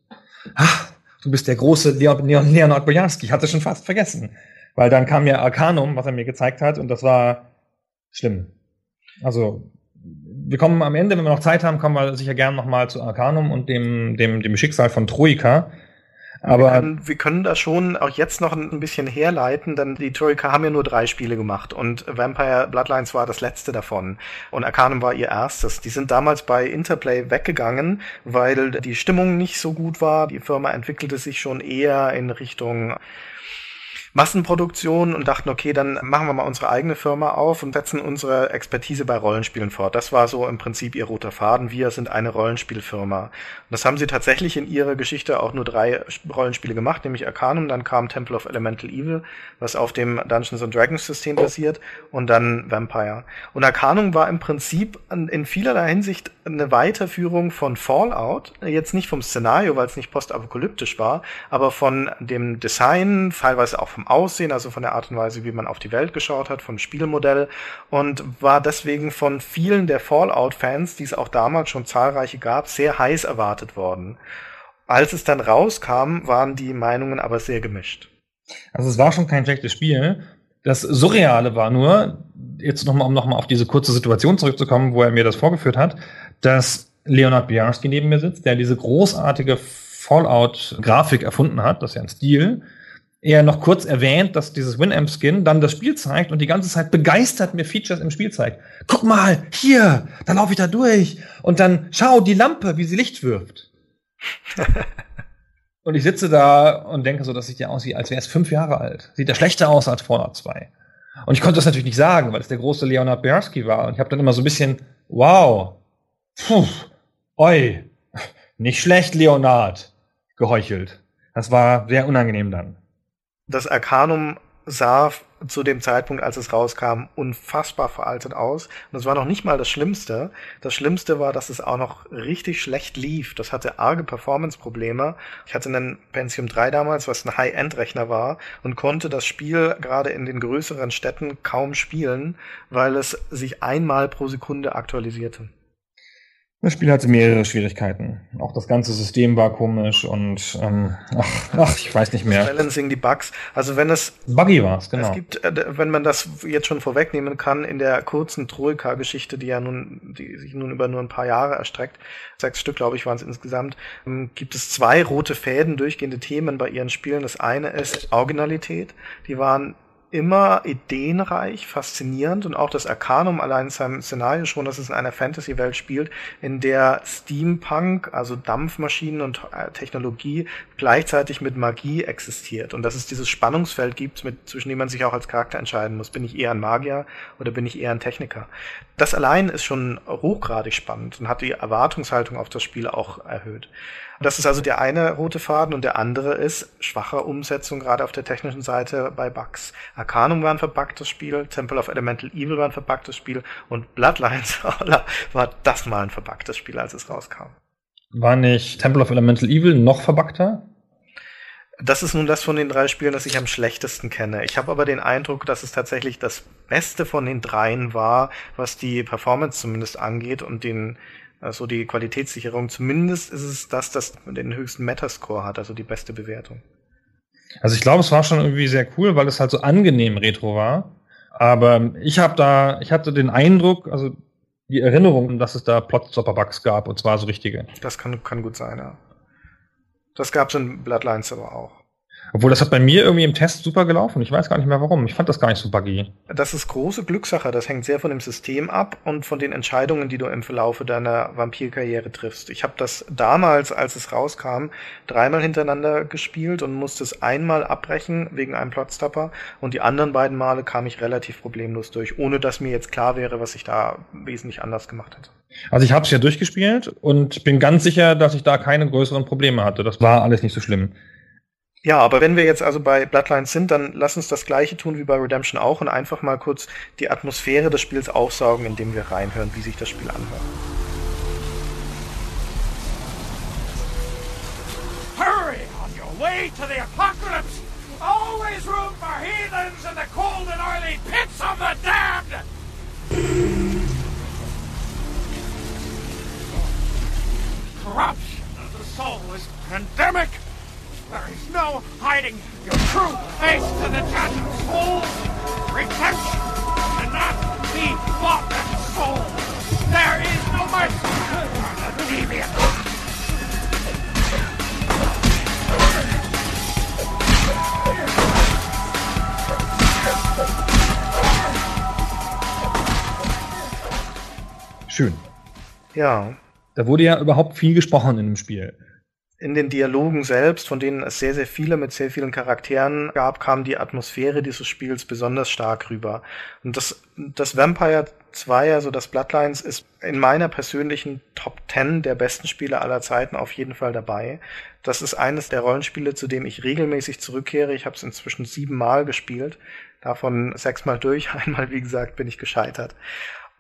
Speaker 4: Ach, du bist der große Leon, Leon, Leonard Bojarski. Ich hatte schon fast vergessen. Weil dann kam ja Arcanum, was er mir gezeigt hat, und das war schlimm. Also, wir kommen am Ende, wenn wir noch Zeit haben, kommen wir sicher gerne nochmal zu Arcanum und dem, dem, dem Schicksal von Troika. Aber
Speaker 3: wir können, wir können da schon auch jetzt noch ein bisschen herleiten, denn die Troika haben ja nur drei Spiele gemacht und Vampire Bloodlines war das letzte davon und Arcanum war ihr erstes. Die sind damals bei Interplay weggegangen, weil die Stimmung nicht so gut war. Die Firma entwickelte sich schon eher in Richtung Massenproduktion und dachten, okay, dann machen wir mal unsere eigene Firma auf und setzen unsere Expertise bei Rollenspielen fort. Das war so im Prinzip ihr roter Faden. Wir sind eine Rollenspielfirma. Und das haben sie tatsächlich in ihrer Geschichte auch nur drei Rollenspiele gemacht, nämlich Arcanum, dann kam Temple of Elemental Evil, was auf dem Dungeons and Dragons System basiert, und dann Vampire. Und Arcanum war im Prinzip in vielerlei Hinsicht eine Weiterführung von Fallout, jetzt nicht vom Szenario, weil es nicht postapokalyptisch war, aber von dem Design, teilweise auch vom vom Aussehen, also von der Art und Weise, wie man auf die Welt geschaut hat, vom Spielmodell und war deswegen von vielen der Fallout-Fans, die es auch damals schon zahlreiche gab, sehr heiß erwartet worden. Als es dann rauskam, waren die Meinungen aber sehr gemischt.
Speaker 4: Also es war schon kein schlechtes Spiel. Das Surreale war nur, jetzt nochmal, um nochmal auf diese kurze Situation zurückzukommen, wo er mir das vorgeführt hat, dass Leonard Biarski neben mir sitzt, der diese großartige Fallout-Grafik erfunden hat, das ist ja ein Stil, er noch kurz erwähnt, dass dieses Winamp-Skin dann das Spiel zeigt und die ganze Zeit begeistert mir Features im Spiel zeigt. Guck mal, hier, da laufe ich da durch. Und dann schau die Lampe, wie sie Licht wirft. und ich sitze da und denke so, das sieht ja aus, wie als wäre es fünf Jahre alt. Sieht ja schlechter aus als Fallout 2. Und ich konnte das natürlich nicht sagen, weil es der große Leonard Biarski war. Und ich habe dann immer so ein bisschen, wow, puh, oi, nicht schlecht, Leonard, geheuchelt. Das war sehr unangenehm dann
Speaker 3: das Arcanum sah zu dem Zeitpunkt, als es rauskam, unfassbar veraltet aus. Und das war noch nicht mal das Schlimmste. Das Schlimmste war, dass es auch noch richtig schlecht lief. Das hatte arge Performance-Probleme. Ich hatte einen Pentium 3 damals, was ein High-End-Rechner war und konnte das Spiel gerade in den größeren Städten kaum spielen, weil es sich einmal pro Sekunde aktualisierte.
Speaker 4: Das Spiel hatte mehrere Schwierigkeiten. Auch das ganze System war komisch und ähm, ach, ach, ich weiß nicht mehr.
Speaker 3: Das Balancing, die Bugs. Also wenn es
Speaker 4: buggy war es, genau.
Speaker 3: Es gibt, äh, wenn man das jetzt schon vorwegnehmen kann, in der kurzen Troika-Geschichte, die ja nun, die sich nun über nur ein paar Jahre erstreckt, sechs Stück, glaube ich, waren es insgesamt, ähm, gibt es zwei rote Fäden, durchgehende Themen bei ihren Spielen. Das eine ist Originalität. Die waren immer ideenreich, faszinierend und auch das Arcanum allein in seinem Szenario schon, dass es in einer Fantasy-Welt spielt, in der Steampunk, also Dampfmaschinen und äh, Technologie gleichzeitig mit Magie existiert und dass es dieses Spannungsfeld gibt, mit, zwischen dem man sich auch als Charakter entscheiden muss. Bin ich eher ein Magier oder bin ich eher ein Techniker? Das allein ist schon hochgradig spannend und hat die Erwartungshaltung auf das Spiel auch erhöht. Das ist also der eine rote Faden und der andere ist schwache Umsetzung gerade auf der technischen Seite bei Bugs. Arcanum war ein verpacktes Spiel, Temple of Elemental Evil war ein verpacktes Spiel und Bloodlines war das mal ein verpacktes Spiel, als es rauskam.
Speaker 4: War nicht Temple of Elemental Evil noch verpackter?
Speaker 3: Das ist nun das von den drei Spielen, das ich am schlechtesten kenne. Ich habe aber den Eindruck, dass es tatsächlich das Beste von den dreien war, was die Performance zumindest angeht und den also die Qualitätssicherung. Zumindest ist es das, das den höchsten Metascore hat, also die beste Bewertung.
Speaker 4: Also ich glaube, es war schon irgendwie sehr cool, weil es halt so angenehm retro war. Aber ich habe da, ich hatte den Eindruck, also die Erinnerung, dass es da Plot-Stopper-Bugs gab, und zwar so richtige.
Speaker 3: Das kann, kann gut sein, ja. Das gab es in Bloodlines aber auch.
Speaker 4: Obwohl, das hat bei mir irgendwie im Test super gelaufen. Ich weiß gar nicht mehr warum. Ich fand das gar nicht so buggy.
Speaker 3: Das ist große Glückssache. Das hängt sehr von dem System ab und von den Entscheidungen, die du im Verlaufe deiner Vampirkarriere triffst. Ich habe das damals, als es rauskam, dreimal hintereinander gespielt und musste es einmal abbrechen wegen einem Plotstopper und die anderen beiden Male kam ich relativ problemlos durch, ohne dass mir jetzt klar wäre, was ich da wesentlich anders gemacht hätte.
Speaker 4: Also ich habe es ja durchgespielt und bin ganz sicher, dass ich da keine größeren Probleme hatte. Das war alles nicht so schlimm.
Speaker 3: Ja, aber wenn wir jetzt also bei Bloodlines sind, dann lass uns das gleiche tun wie bei Redemption auch und einfach mal kurz die Atmosphäre des Spiels aufsaugen, indem wir reinhören, wie sich das Spiel anhört. Hurry on your way to the apocalypse! Always room for heathens in the cold and oily pits of the damned! Corruption of the soul is pandemic! There is no hiding your true face to the judge of souls. Redemption cannot be bought and
Speaker 5: There is no mercy! Leave me
Speaker 4: Schön.
Speaker 3: Ja,
Speaker 4: Da wurde ja überhaupt viel gesprochen in dem Spiel.
Speaker 3: In den Dialogen selbst, von denen es sehr, sehr viele mit sehr vielen Charakteren gab, kam die Atmosphäre dieses Spiels besonders stark rüber. Und das, das Vampire 2, also das Bloodlines, ist in meiner persönlichen Top 10 der besten Spiele aller Zeiten auf jeden Fall dabei. Das ist eines der Rollenspiele, zu dem ich regelmäßig zurückkehre. Ich habe es inzwischen siebenmal gespielt, davon sechsmal durch. Einmal, wie gesagt, bin ich gescheitert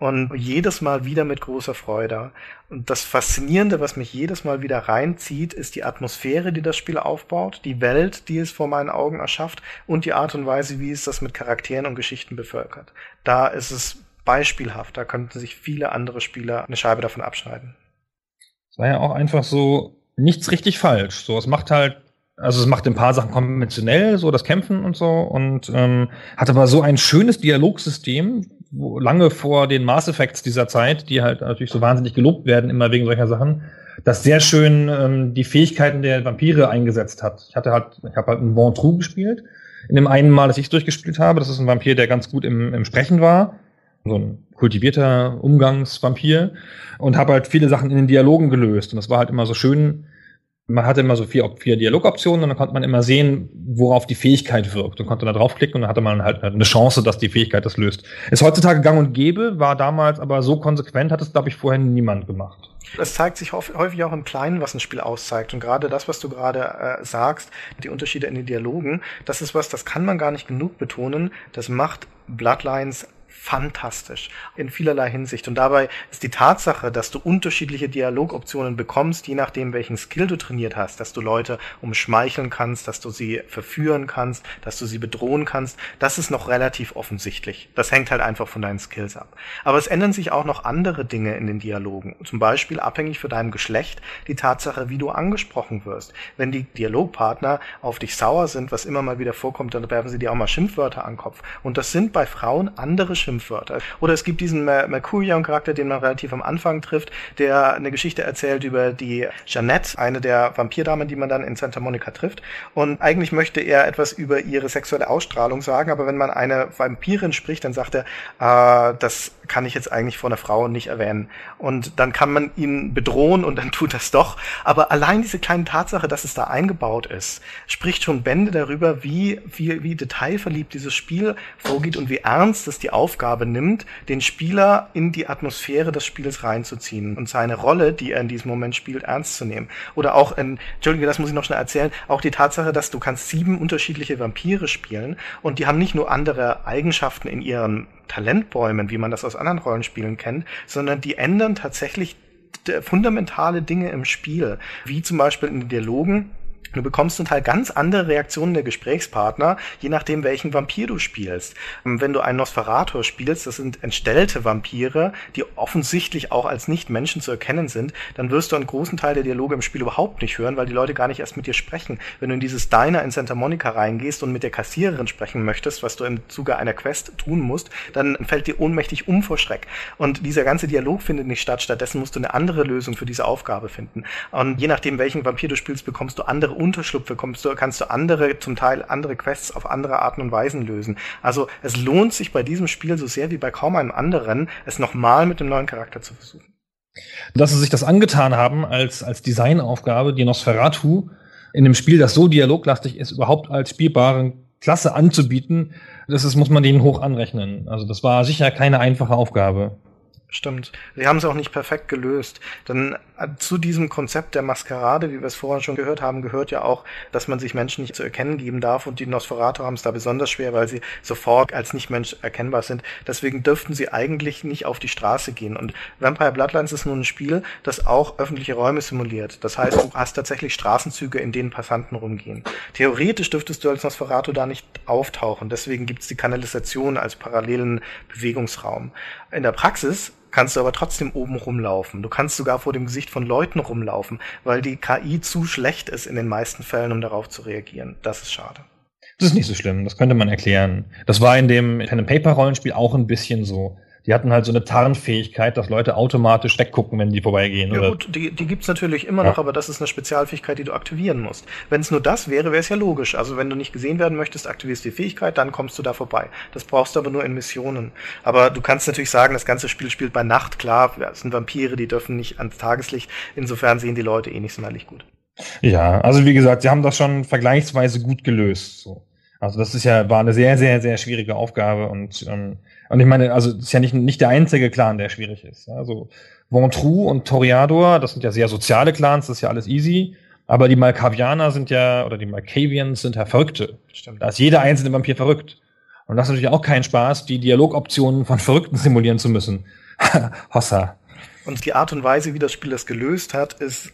Speaker 3: und jedes Mal wieder mit großer Freude. Und das Faszinierende, was mich jedes Mal wieder reinzieht, ist die Atmosphäre, die das Spiel aufbaut, die Welt, die es vor meinen Augen erschafft und die Art und Weise, wie es das mit Charakteren und Geschichten bevölkert. Da ist es beispielhaft, da könnten sich viele andere Spieler eine Scheibe davon abschneiden.
Speaker 4: Es war ja auch einfach so nichts richtig falsch. So, es macht halt, also es macht ein paar Sachen konventionell, so das Kämpfen und so, und ähm, hat aber so ein schönes Dialogsystem, lange vor den Mass Effects dieser Zeit, die halt natürlich so wahnsinnig gelobt werden, immer wegen solcher Sachen, das sehr schön ähm, die Fähigkeiten der Vampire eingesetzt hat. Ich hatte halt, ich habe halt einen Ventrue gespielt. In dem einen Mal, dass ich es durchgespielt habe, das ist ein Vampir, der ganz gut im, im Sprechen war. So ein kultivierter Umgangsvampir. Und habe halt viele Sachen in den Dialogen gelöst. Und das war halt immer so schön, man hatte immer so vier, vier Dialogoptionen und dann konnte man immer sehen, worauf die Fähigkeit wirkt und konnte da draufklicken und dann hatte man halt eine Chance, dass die Fähigkeit das löst. Ist heutzutage gang und gäbe, war damals aber so konsequent, hat es, glaube ich, vorher niemand gemacht.
Speaker 3: Es zeigt sich häufig auch im Kleinen, was ein Spiel auszeigt. Und gerade das, was du gerade äh, sagst, die Unterschiede in den Dialogen, das ist was, das kann man gar nicht genug betonen. Das macht Bloodlines fantastisch in vielerlei Hinsicht. Und dabei ist die Tatsache, dass du unterschiedliche Dialogoptionen bekommst, je nachdem, welchen Skill du trainiert hast, dass du Leute umschmeicheln kannst, dass du sie verführen kannst, dass du sie bedrohen kannst, das ist noch relativ offensichtlich. Das hängt halt einfach von deinen Skills ab. Aber es ändern sich auch noch andere Dinge in den Dialogen. Zum Beispiel abhängig von deinem Geschlecht die Tatsache, wie du angesprochen wirst. Wenn die Dialogpartner auf dich sauer sind, was immer mal wieder vorkommt, dann werfen sie dir auch mal Schimpfwörter an den Kopf. Und das sind bei Frauen andere Schimpfwörter. Oder es gibt diesen Mercurion-Charakter, den man relativ am Anfang trifft, der eine Geschichte erzählt über die Jeannette, eine der Vampirdamen, die man dann in Santa Monica trifft. Und eigentlich möchte er etwas über ihre sexuelle Ausstrahlung sagen, aber wenn man eine Vampirin spricht, dann sagt er, äh, das kann ich jetzt eigentlich vor einer Frau nicht erwähnen. Und dann kann man ihn bedrohen und dann tut das doch. Aber allein diese kleine Tatsache, dass es da eingebaut ist, spricht schon Bände darüber, wie, wie, wie detailverliebt dieses Spiel vorgeht und wie ernst es die Aufgabe nimmt, den Spieler in die Atmosphäre des Spiels reinzuziehen und seine Rolle, die er in diesem Moment spielt, ernst zu nehmen. Oder auch, in, Entschuldige, das muss ich noch schnell erzählen, auch die Tatsache, dass du kannst sieben unterschiedliche Vampire spielen und die haben nicht nur andere Eigenschaften in ihren Talentbäumen, wie man das aus anderen Rollenspielen kennt, sondern die ändern tatsächlich fundamentale Dinge im Spiel, wie zum Beispiel in den Dialogen Du bekommst zum Teil ganz andere Reaktionen der Gesprächspartner, je nachdem, welchen Vampir du spielst. Ähm, wenn du einen Nosferator spielst, das sind entstellte Vampire, die offensichtlich auch als Nicht-Menschen zu erkennen sind, dann wirst du einen großen Teil der Dialoge im Spiel überhaupt nicht hören, weil die Leute gar nicht erst mit dir sprechen. Wenn du in dieses Diner in Santa Monica reingehst und mit der Kassiererin sprechen möchtest, was du im Zuge einer Quest tun musst, dann fällt dir ohnmächtig um vor Schreck. Und dieser ganze Dialog findet nicht statt. Stattdessen musst du eine andere Lösung für diese Aufgabe finden. Und je nachdem, welchen Vampir du spielst, bekommst du andere Unterschlupfe, kommst du, kannst du andere, zum Teil andere Quests auf andere Arten und Weisen lösen. Also es lohnt sich bei diesem Spiel so sehr wie bei kaum einem anderen, es nochmal mit einem neuen Charakter zu versuchen.
Speaker 4: Dass sie sich das angetan haben als, als Designaufgabe, die Nosferatu in einem Spiel, das so dialoglastig ist, überhaupt als spielbare Klasse anzubieten, das ist, muss man denen hoch anrechnen. Also das war sicher keine einfache Aufgabe.
Speaker 3: Stimmt. Sie haben es auch nicht perfekt gelöst. Denn äh, zu diesem Konzept der Maskerade, wie wir es vorher schon gehört haben, gehört ja auch, dass man sich Menschen nicht zu erkennen geben darf. Und die Nosferatu haben es da besonders schwer, weil sie sofort als Nicht-Mensch erkennbar sind. Deswegen dürften sie eigentlich nicht auf die Straße gehen. Und Vampire Bloodlines ist nun ein Spiel, das auch öffentliche Räume simuliert. Das heißt, du hast tatsächlich Straßenzüge, in denen Passanten rumgehen. Theoretisch dürftest du als Nosferatu da nicht auftauchen. Deswegen gibt es die Kanalisation als parallelen Bewegungsraum. In der Praxis kannst du aber trotzdem oben rumlaufen. Du kannst sogar vor dem Gesicht von Leuten rumlaufen, weil die KI zu schlecht ist in den meisten Fällen, um darauf zu reagieren. Das ist schade.
Speaker 4: Das ist nicht so schlimm, das könnte man erklären. Das war in dem Pen and Paper Rollenspiel auch ein bisschen so. Die hatten halt so eine Tarnfähigkeit, dass Leute automatisch weggucken, wenn die vorbeigehen.
Speaker 3: Ja
Speaker 4: oder?
Speaker 3: gut, die, die gibt's natürlich immer
Speaker 4: Ja.
Speaker 3: noch, aber das ist eine Spezialfähigkeit, die du aktivieren musst. Wenn es nur das wäre, wäre es ja logisch. Also wenn du nicht gesehen werden möchtest, aktivierst du die Fähigkeit, dann kommst du da vorbei. Das brauchst du aber nur in Missionen. Aber du kannst natürlich sagen, das ganze Spiel spielt bei Nacht. Klar, es sind Vampire, die dürfen nicht ans Tageslicht. Insofern sehen die Leute eh nicht sonderlich gut.
Speaker 4: Ja, also wie gesagt, sie haben das schon vergleichsweise gut gelöst. So. Also das ist ja, war eine sehr, sehr, sehr schwierige Aufgabe und, ähm, und ich meine, also das ist ja nicht, nicht der einzige Clan, der schwierig ist. Also Ventrue und Toriador, das sind ja sehr soziale Clans, das ist ja alles easy. Aber die Malkavianer sind ja, oder die Malkavians sind ja Verrückte.
Speaker 3: Stimmt.
Speaker 4: Da ist jeder einzelne Vampir verrückt. Und das ist natürlich auch kein Spaß, die Dialogoptionen von Verrückten simulieren zu müssen. Hossa.
Speaker 3: Und die Art und Weise, wie das Spiel das gelöst hat, ist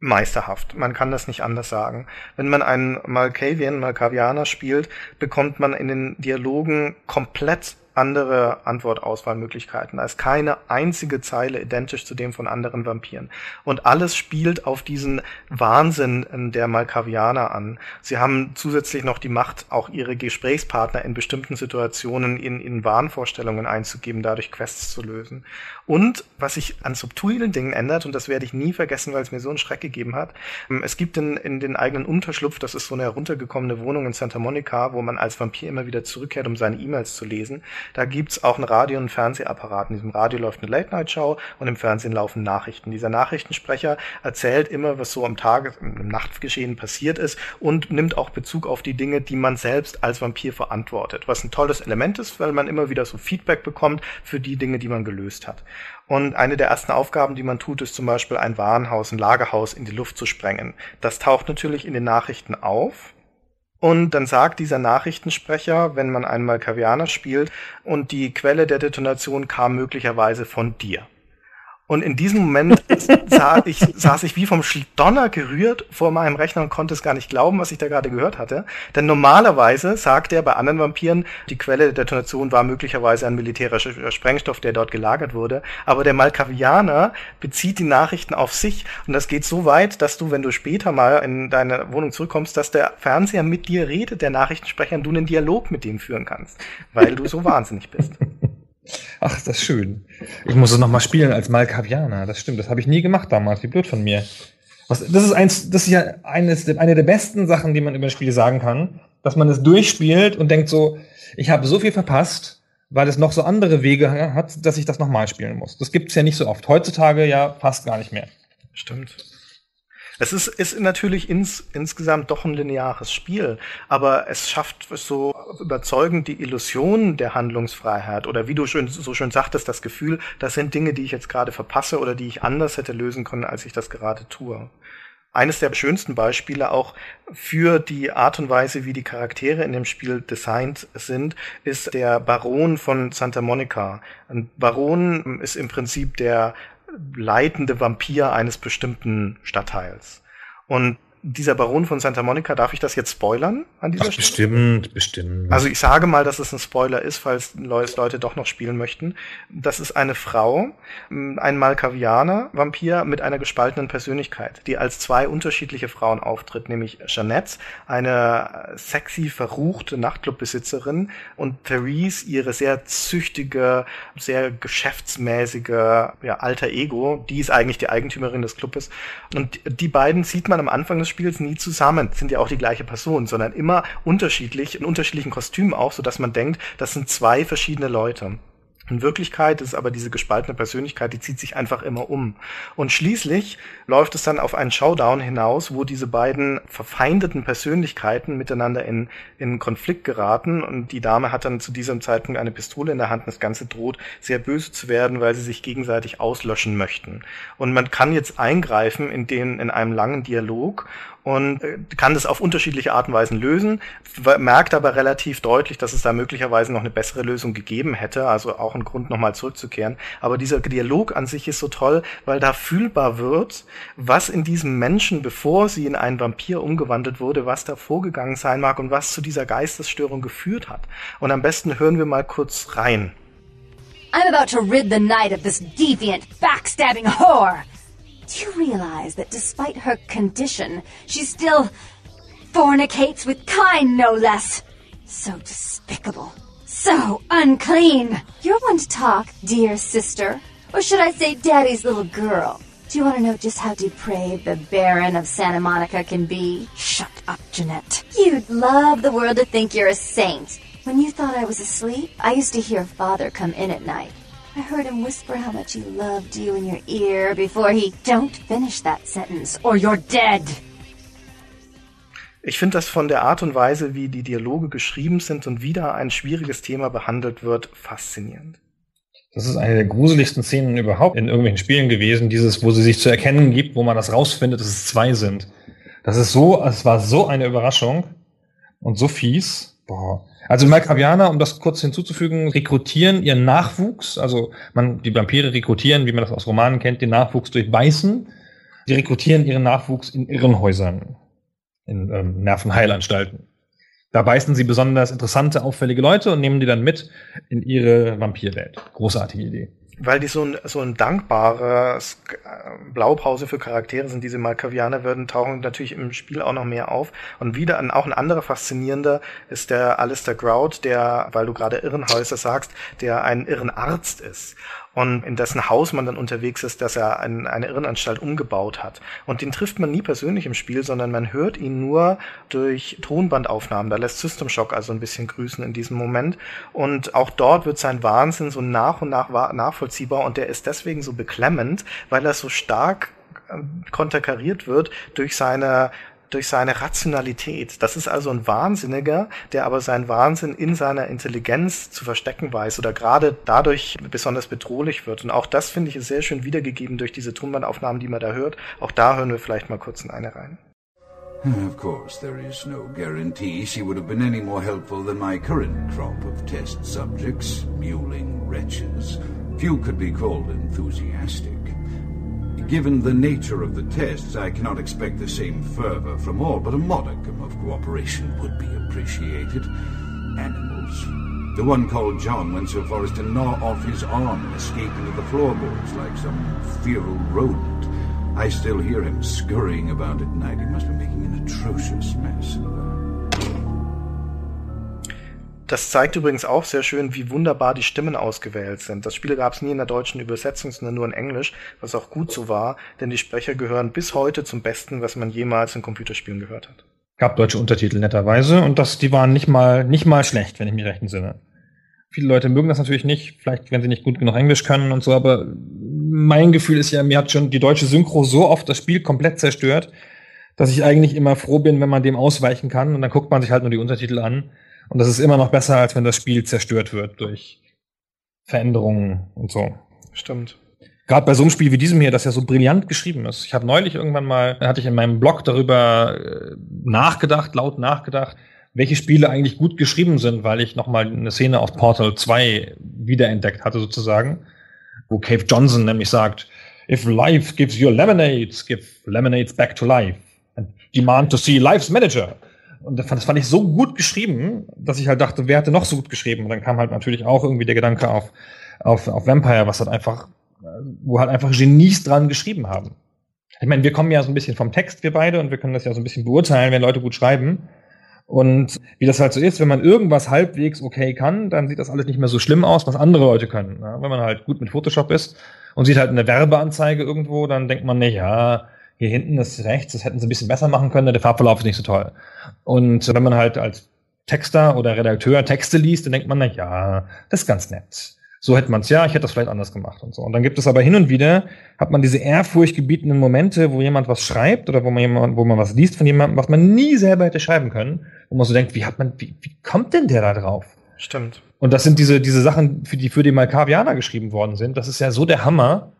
Speaker 3: meisterhaft. Man kann das nicht anders sagen. Wenn man einen Malkavian, Malkavianer spielt, bekommt man in den Dialogen komplett andere Antwortauswahlmöglichkeiten. Da ist keine einzige Zeile identisch zu dem von anderen Vampiren. Und alles spielt auf diesen Wahnsinn der Malkavianer an. Sie haben zusätzlich noch die Macht, auch ihre Gesprächspartner in bestimmten Situationen in, in Wahnvorstellungen einzugeben, dadurch Quests zu lösen. Und was sich an subtilen Dingen ändert, und das werde ich nie vergessen, weil es mir so einen Schreck gegeben hat, ähm, es gibt in, in den eigenen Unterschlupf, das ist so eine heruntergekommene Wohnung in Santa Monica, wo man als Vampir immer wieder zurückkehrt, um seine E-Mails zu lesen. Da gibt's auch ein Radio- und einen Fernsehapparat. In diesem Radio läuft eine Late-Night-Show und im Fernsehen laufen Nachrichten. Dieser Nachrichtensprecher erzählt immer, was so am Tag, im Nachtgeschehen passiert ist und nimmt auch Bezug auf die Dinge, die man selbst als Vampir verantwortet. Was ein tolles Element ist, weil man immer wieder so Feedback bekommt für die Dinge, die man gelöst hat. Und eine der ersten Aufgaben, die man tut, ist zum Beispiel ein Warenhaus, ein Lagerhaus in die Luft zu sprengen. Das taucht natürlich in den Nachrichten auf. Und dann sagt dieser Nachrichtensprecher, wenn man einmal Kavianer spielt, und die Quelle der Detonation kam möglicherweise von dir. Und in diesem Moment sah ich, saß ich wie vom Donner gerührt vor meinem Rechner und konnte es gar nicht glauben, was ich da gerade gehört hatte. Denn normalerweise sagt er bei anderen Vampiren, die Quelle der Detonation war möglicherweise ein militärischer Sprengstoff, der dort gelagert wurde. Aber der Malkavianer bezieht die Nachrichten auf sich. Und das geht so weit, dass du, wenn du später mal in deine Wohnung zurückkommst, dass der Fernseher mit dir redet, der Nachrichtensprecher, und du einen Dialog mit dem führen kannst. Weil du so wahnsinnig bist.
Speaker 4: Ach, das ist schön. Ich muss es nochmal spielen als Malkavianer. Das stimmt. Das habe ich nie gemacht damals. Wie blöd von mir. Was, das ist eins, das ist ja eines, eine der besten Sachen, die man über ein Spiel sagen kann, dass man es durchspielt und denkt so, ich habe so viel verpasst, weil es noch so andere Wege hat, dass ich das nochmal spielen muss. Das gibt's ja nicht so oft. Heutzutage ja fast gar nicht mehr.
Speaker 3: Stimmt. Es ist, ist natürlich ins, insgesamt doch ein lineares Spiel, aber es schafft so überzeugend die Illusion der Handlungsfreiheit oder wie du schön, so schön sagtest, das Gefühl, das sind Dinge, die ich jetzt gerade verpasse oder die ich anders hätte lösen können, als ich das gerade tue. Eines der schönsten Beispiele auch für die Art und Weise, wie die Charaktere in dem Spiel designt sind, ist der Baron von Santa Monica. Ein Baron ist im Prinzip der leitende Vampir eines bestimmten Stadtteils. Und dieser Baron von Santa Monica, darf ich das jetzt spoilern an dieser Stelle?
Speaker 4: bestimmt, bestimmt.
Speaker 3: Also ich sage mal, dass es ein Spoiler ist, falls Leute doch noch spielen möchten. Das ist eine Frau, ein Malkavianer Vampir mit einer gespaltenen Persönlichkeit, die als zwei unterschiedliche Frauen auftritt, nämlich Jeanette, eine sexy, verruchte Nachtclubbesitzerin und Therese, ihre sehr züchtige, sehr geschäftsmäßige ja, alter Ego, die ist eigentlich die Eigentümerin des Clubes. Und die beiden sieht man am Anfang des Spiels nie zusammen, sind ja auch die gleiche Person, sondern immer unterschiedlich, in unterschiedlichen Kostümen auch, so dass man denkt, das sind zwei verschiedene Leute. In Wirklichkeit ist aber diese gespaltene Persönlichkeit, die zieht sich einfach immer um. Und schließlich läuft es dann auf einen Showdown hinaus, wo diese beiden verfeindeten Persönlichkeiten miteinander in, in Konflikt geraten. Und die Dame hat dann zu diesem Zeitpunkt eine Pistole in der Hand. Und das Ganze droht sehr böse zu werden, weil sie sich gegenseitig auslöschen möchten. Und man kann jetzt eingreifen in den, in einem langen Dialog und kann das auf unterschiedliche Arten und Weisen lösen, merkt aber relativ deutlich, dass es da möglicherweise noch eine bessere Lösung gegeben hätte, also auch ein Grund nochmal zurückzukehren. Aber dieser Dialog an sich ist so toll, weil da fühlbar wird, was in diesem Menschen, bevor sie in einen Vampir umgewandelt wurde, was da vorgegangen sein mag und was zu dieser Geistesstörung geführt hat. Und am besten hören wir mal kurz rein.
Speaker 6: I'm about to rid the night of this deviant, backstabbing whore. Do you realize that despite her condition, she still fornicates with kind, no less? So despicable, So unclean. You're one to talk, dear sister. Or should I say daddy's little girl? Do you want to know just how depraved the Baron of Santa Monica can be? Shut up, Jeanette. You'd love the world to think you're a saint. When you thought I was asleep, I used to hear father come in at night. I heard him whisper how much he loved you in your ear before he... Don't finish that sentence, or you're dead.
Speaker 3: Ich finde das von der Art und Weise, wie die Dialoge geschrieben sind und wieder ein schwieriges Thema behandelt wird, faszinierend.
Speaker 4: Das ist eine der gruseligsten Szenen überhaupt in irgendwelchen Spielen gewesen, dieses, wo sie sich zu erkennen gibt, wo man das rausfindet, dass es zwei sind. Das ist so, es war so eine Überraschung und so fies. Boah. Also Malkavianer, um das kurz hinzuzufügen, rekrutieren ihren Nachwuchs, also man, die Vampire rekrutieren, wie man das aus Romanen kennt, den Nachwuchs durch Beißen. Die rekrutieren ihren Nachwuchs in Irrenhäusern, in ähm, Nervenheilanstalten. Da beißen sie besonders interessante, auffällige Leute und nehmen die dann mit in ihre Vampirwelt. Großartige Idee.
Speaker 3: Weil die so ein, so ein dankbares äh, Blaupause für Charaktere sind, diese Malkavianer würden, tauchen natürlich im Spiel auch noch mehr auf. Und wieder ein, auch ein anderer faszinierender ist der Alistair Grout, der, weil du gerade Irrenhäuser sagst, der ein Irrenarzt ist und in dessen Haus man dann unterwegs ist, dass er ein, eine Irrenanstalt umgebaut hat. Und den trifft man nie persönlich im Spiel, sondern man hört ihn nur durch Tonbandaufnahmen. Da lässt System Shock also ein bisschen grüßen in diesem Moment. Und auch dort wird sein Wahnsinn so nach und nach nachvollziehbar und der ist deswegen so beklemmend, weil er so stark äh, konterkariert wird durch seine durch seine Rationalität. Das ist also ein Wahnsinniger, der aber seinen Wahnsinn in seiner Intelligenz zu verstecken weiß oder gerade dadurch besonders bedrohlich wird. Und auch das finde ich ist sehr schön wiedergegeben durch diese Tonbandaufnahmen, die man da hört. Auch da hören wir vielleicht mal kurz in eine rein.
Speaker 8: Of course, there is no guarantee she would have been any more helpful than my current crop of test subjects, mewling wretches. Few could be called enthusiastic. Given the nature of the tests, I cannot expect the same fervor from all, but a modicum of cooperation would be appreciated. Animals. The one called John went so far as to gnaw off his arm and escape into the floorboards like some feral rodent. I still hear him scurrying about at night. He must be making an atrocious mess.
Speaker 3: Das zeigt übrigens auch sehr schön, wie wunderbar die Stimmen ausgewählt sind. Das Spiel gab es nie in der deutschen Übersetzung, sondern nur in Englisch, was auch gut so war, denn die Sprecher gehören bis heute zum Besten, was man jemals in Computerspielen gehört hat.
Speaker 4: Gab deutsche Untertitel netterweise und das, die waren nicht mal, nicht mal schlecht, wenn ich mich recht entsinne. Viele Leute mögen das natürlich nicht, vielleicht wenn sie nicht gut genug Englisch können und so, aber mein Gefühl ist ja, mir hat schon die deutsche Synchro so oft das Spiel komplett zerstört, dass ich eigentlich immer froh bin, wenn man dem ausweichen kann und dann guckt man sich halt nur die Untertitel an und das ist immer noch besser, als wenn das Spiel zerstört wird durch Veränderungen und so.
Speaker 3: Stimmt.
Speaker 4: Gerade bei so einem Spiel wie diesem hier, das ja so brillant geschrieben ist. Ich habe neulich irgendwann mal, hatte ich in meinem Blog darüber äh, nachgedacht, laut nachgedacht, welche Spiele eigentlich gut geschrieben sind, weil ich nochmal eine Szene aus Portal 2 wiederentdeckt hatte sozusagen, wo Cave Johnson nämlich sagt, If life gives you lemonades, give lemonades back to life. And demand to see life's manager. Und das fand, ich so gut geschrieben, dass ich halt dachte, wer hätte noch so gut geschrieben? Und dann kam halt natürlich auch irgendwie der Gedanke auf, auf, auf Vampire, was halt einfach, wo halt einfach Genies dran geschrieben haben. Ich meine, wir kommen ja so ein bisschen vom Text, wir beide, und wir können das ja so ein bisschen beurteilen, wenn Leute gut schreiben. Und wie das halt so ist, wenn man irgendwas halbwegs okay kann, dann sieht das alles nicht mehr so schlimm aus, was andere Leute können. Ja, wenn man halt gut mit Photoshop ist und sieht halt eine Werbeanzeige irgendwo, dann denkt man, nee, ja, hier hinten ist rechts, das hätten sie ein bisschen besser machen können, der Farbverlauf ist nicht so toll. Und wenn man halt als Texter oder Redakteur Texte liest, dann denkt man, na ja, das ist ganz nett. So hätte man es ja, ich hätte das vielleicht anders gemacht und so. Und dann gibt es aber hin und wieder, hat man diese ehrfurchtgebietenden Momente, wo jemand was schreibt oder wo man jemand, wo man was liest von jemandem, was man nie selber hätte schreiben können, wo man so denkt, wie hat man, wie, wie kommt denn der da drauf?
Speaker 3: Stimmt.
Speaker 4: Und das sind diese, diese Sachen, für die für die Malkavianer geschrieben worden sind. Das ist ja so der Hammer,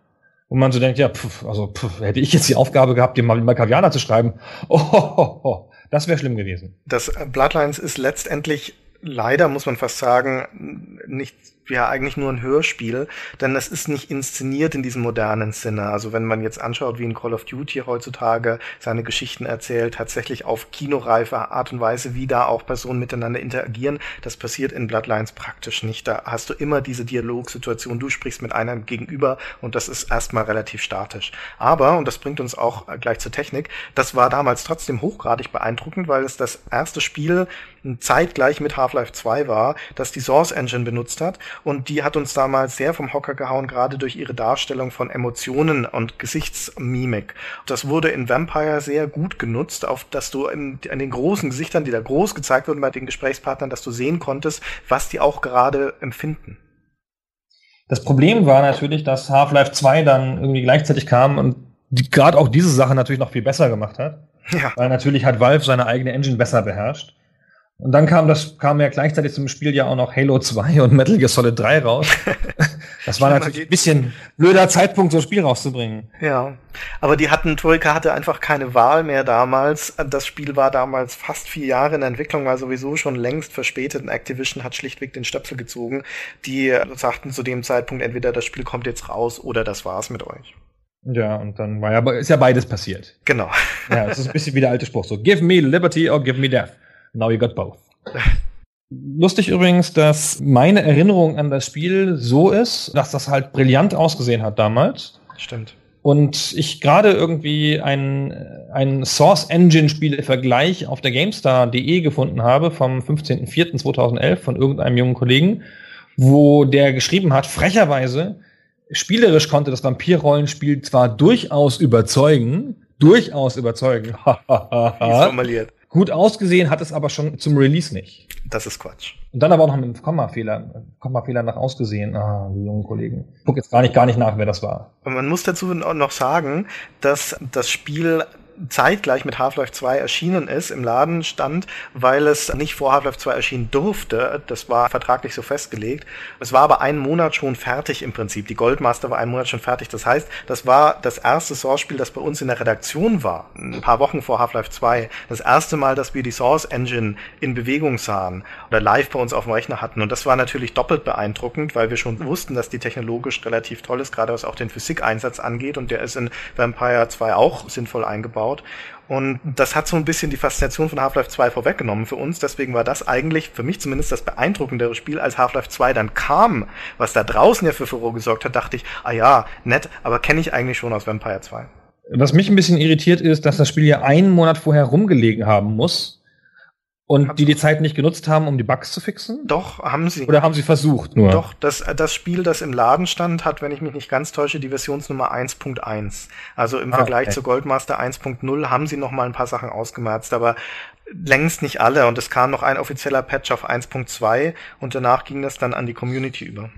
Speaker 4: wo man so denkt, ja, pf, also pf, hätte ich jetzt die Aufgabe gehabt, den Malkavianer zu schreiben, oh, oh, oh, oh das wäre schlimm gewesen.
Speaker 3: Das Bloodlines ist letztendlich leider, muss man fast sagen, nicht ja eigentlich nur ein Hörspiel, denn es ist nicht inszeniert in diesem modernen Sinne. Also wenn man jetzt anschaut, wie in Call of Duty heutzutage seine Geschichten erzählt, tatsächlich auf kinoreife Art und Weise, wie da auch Personen miteinander interagieren, das passiert in Bloodlines praktisch nicht. Da hast du immer diese Dialogsituation, du sprichst mit einem gegenüber und das ist erstmal relativ statisch. Aber, und das bringt uns auch gleich zur Technik, das war damals trotzdem hochgradig beeindruckend, weil es das erste Spiel zeitgleich mit Half-Life 2 war, das die Source Engine benutzt hat und die hat uns damals sehr vom Hocker gehauen, gerade durch ihre Darstellung von Emotionen und Gesichtsmimik. Das wurde in Vampire sehr gut genutzt, auf dass du in, in den großen Gesichtern, die da groß gezeigt wurden bei den Gesprächspartnern, dass du sehen konntest, was die auch gerade empfinden.
Speaker 4: Das Problem war natürlich, dass Half-Life 2 dann irgendwie gleichzeitig kam und gerade auch diese Sache natürlich noch viel besser gemacht hat. Ja. Weil natürlich hat Valve seine eigene Engine besser beherrscht. Und dann kam das, kam ja gleichzeitig zum Spiel ja auch noch Halo 2 und Metal Gear Solid 3 raus. Das war natürlich ein bisschen blöder Zeitpunkt, so ein Spiel rauszubringen.
Speaker 3: Ja. Aber die hatten, Troika hatte einfach keine Wahl mehr damals. Das Spiel war damals fast vier Jahre in Entwicklung, war sowieso schon längst verspätet und Activision hat schlichtweg den Stöpsel gezogen. Die sagten zu dem Zeitpunkt, entweder das Spiel kommt jetzt raus oder das war's mit euch.
Speaker 4: Ja, und dann war ja, ist ja beides passiert.
Speaker 3: Genau.
Speaker 4: Ja, es ist ein bisschen wie der alte Spruch, so, give me liberty or give me death. Now you got both. Lustig übrigens, dass meine Erinnerung an das Spiel so ist, dass das halt brillant ausgesehen hat damals.
Speaker 3: Stimmt.
Speaker 4: Und ich gerade irgendwie ein, ein Source Engine Spiele-Vergleich auf der GameStar.de gefunden habe vom 15.04.2011 von irgendeinem jungen Kollegen, wo der geschrieben hat, frecherweise, spielerisch konnte das Vampir-Rollenspiel zwar durchaus überzeugen, durchaus überzeugen, formuliert. Gut ausgesehen hat es aber schon zum Release nicht.
Speaker 3: Das ist Quatsch.
Speaker 4: Und dann aber auch noch mit einem Kommafehler, Kommafehler nach ausgesehen. Ah, die jungen Kollegen. Ich guck jetzt gar nicht, gar nicht nach, wer das war.
Speaker 3: Und man muss dazu noch sagen, dass das Spiel zeitgleich mit Half-Life 2 erschienen ist, im Laden stand, weil es nicht vor Half-Life 2 erschienen durfte. Das war vertraglich so festgelegt. Es war aber einen Monat schon fertig im Prinzip. Die Goldmaster war einen Monat schon fertig. Das heißt, das war das erste Source-Spiel, das bei uns in der Redaktion war. Ein paar Wochen vor Half-Life 2. Das erste Mal, dass wir die Source Engine in Bewegung sahen oder live bei uns auf dem Rechner hatten. Und das war natürlich doppelt beeindruckend, weil wir schon wussten, dass die technologisch relativ toll ist, gerade was auch den Physikeinsatz angeht. Und der ist in Vampire 2 auch sinnvoll eingebaut aufgebaut. Und das hat so ein bisschen die Faszination von Half-Life 2 vorweggenommen für uns. Deswegen war das eigentlich für mich zumindest das beeindruckendere Spiel, als Half-Life 2 dann kam, was da draußen ja für Furore gesorgt hat, dachte ich, ah ja, nett, aber kenne ich eigentlich schon aus Vampire 2.
Speaker 4: Was mich ein bisschen irritiert ist, dass das Spiel ja einen Monat vorher rumgelegen haben muss und die die Zeit nicht genutzt haben, um die Bugs zu fixen?
Speaker 3: Doch, haben sie.
Speaker 4: Oder haben sie versucht nur?
Speaker 3: Doch, das, das Spiel, das im Laden stand, hat, wenn ich mich nicht ganz täusche, die Versionsnummer 1.1. Also im ah, Vergleich okay. zu Goldmaster 1.0 haben sie noch mal ein paar Sachen ausgemerzt, aber längst nicht alle. Und es kam noch ein offizieller Patch auf 1.2 und danach ging das dann an die Community über.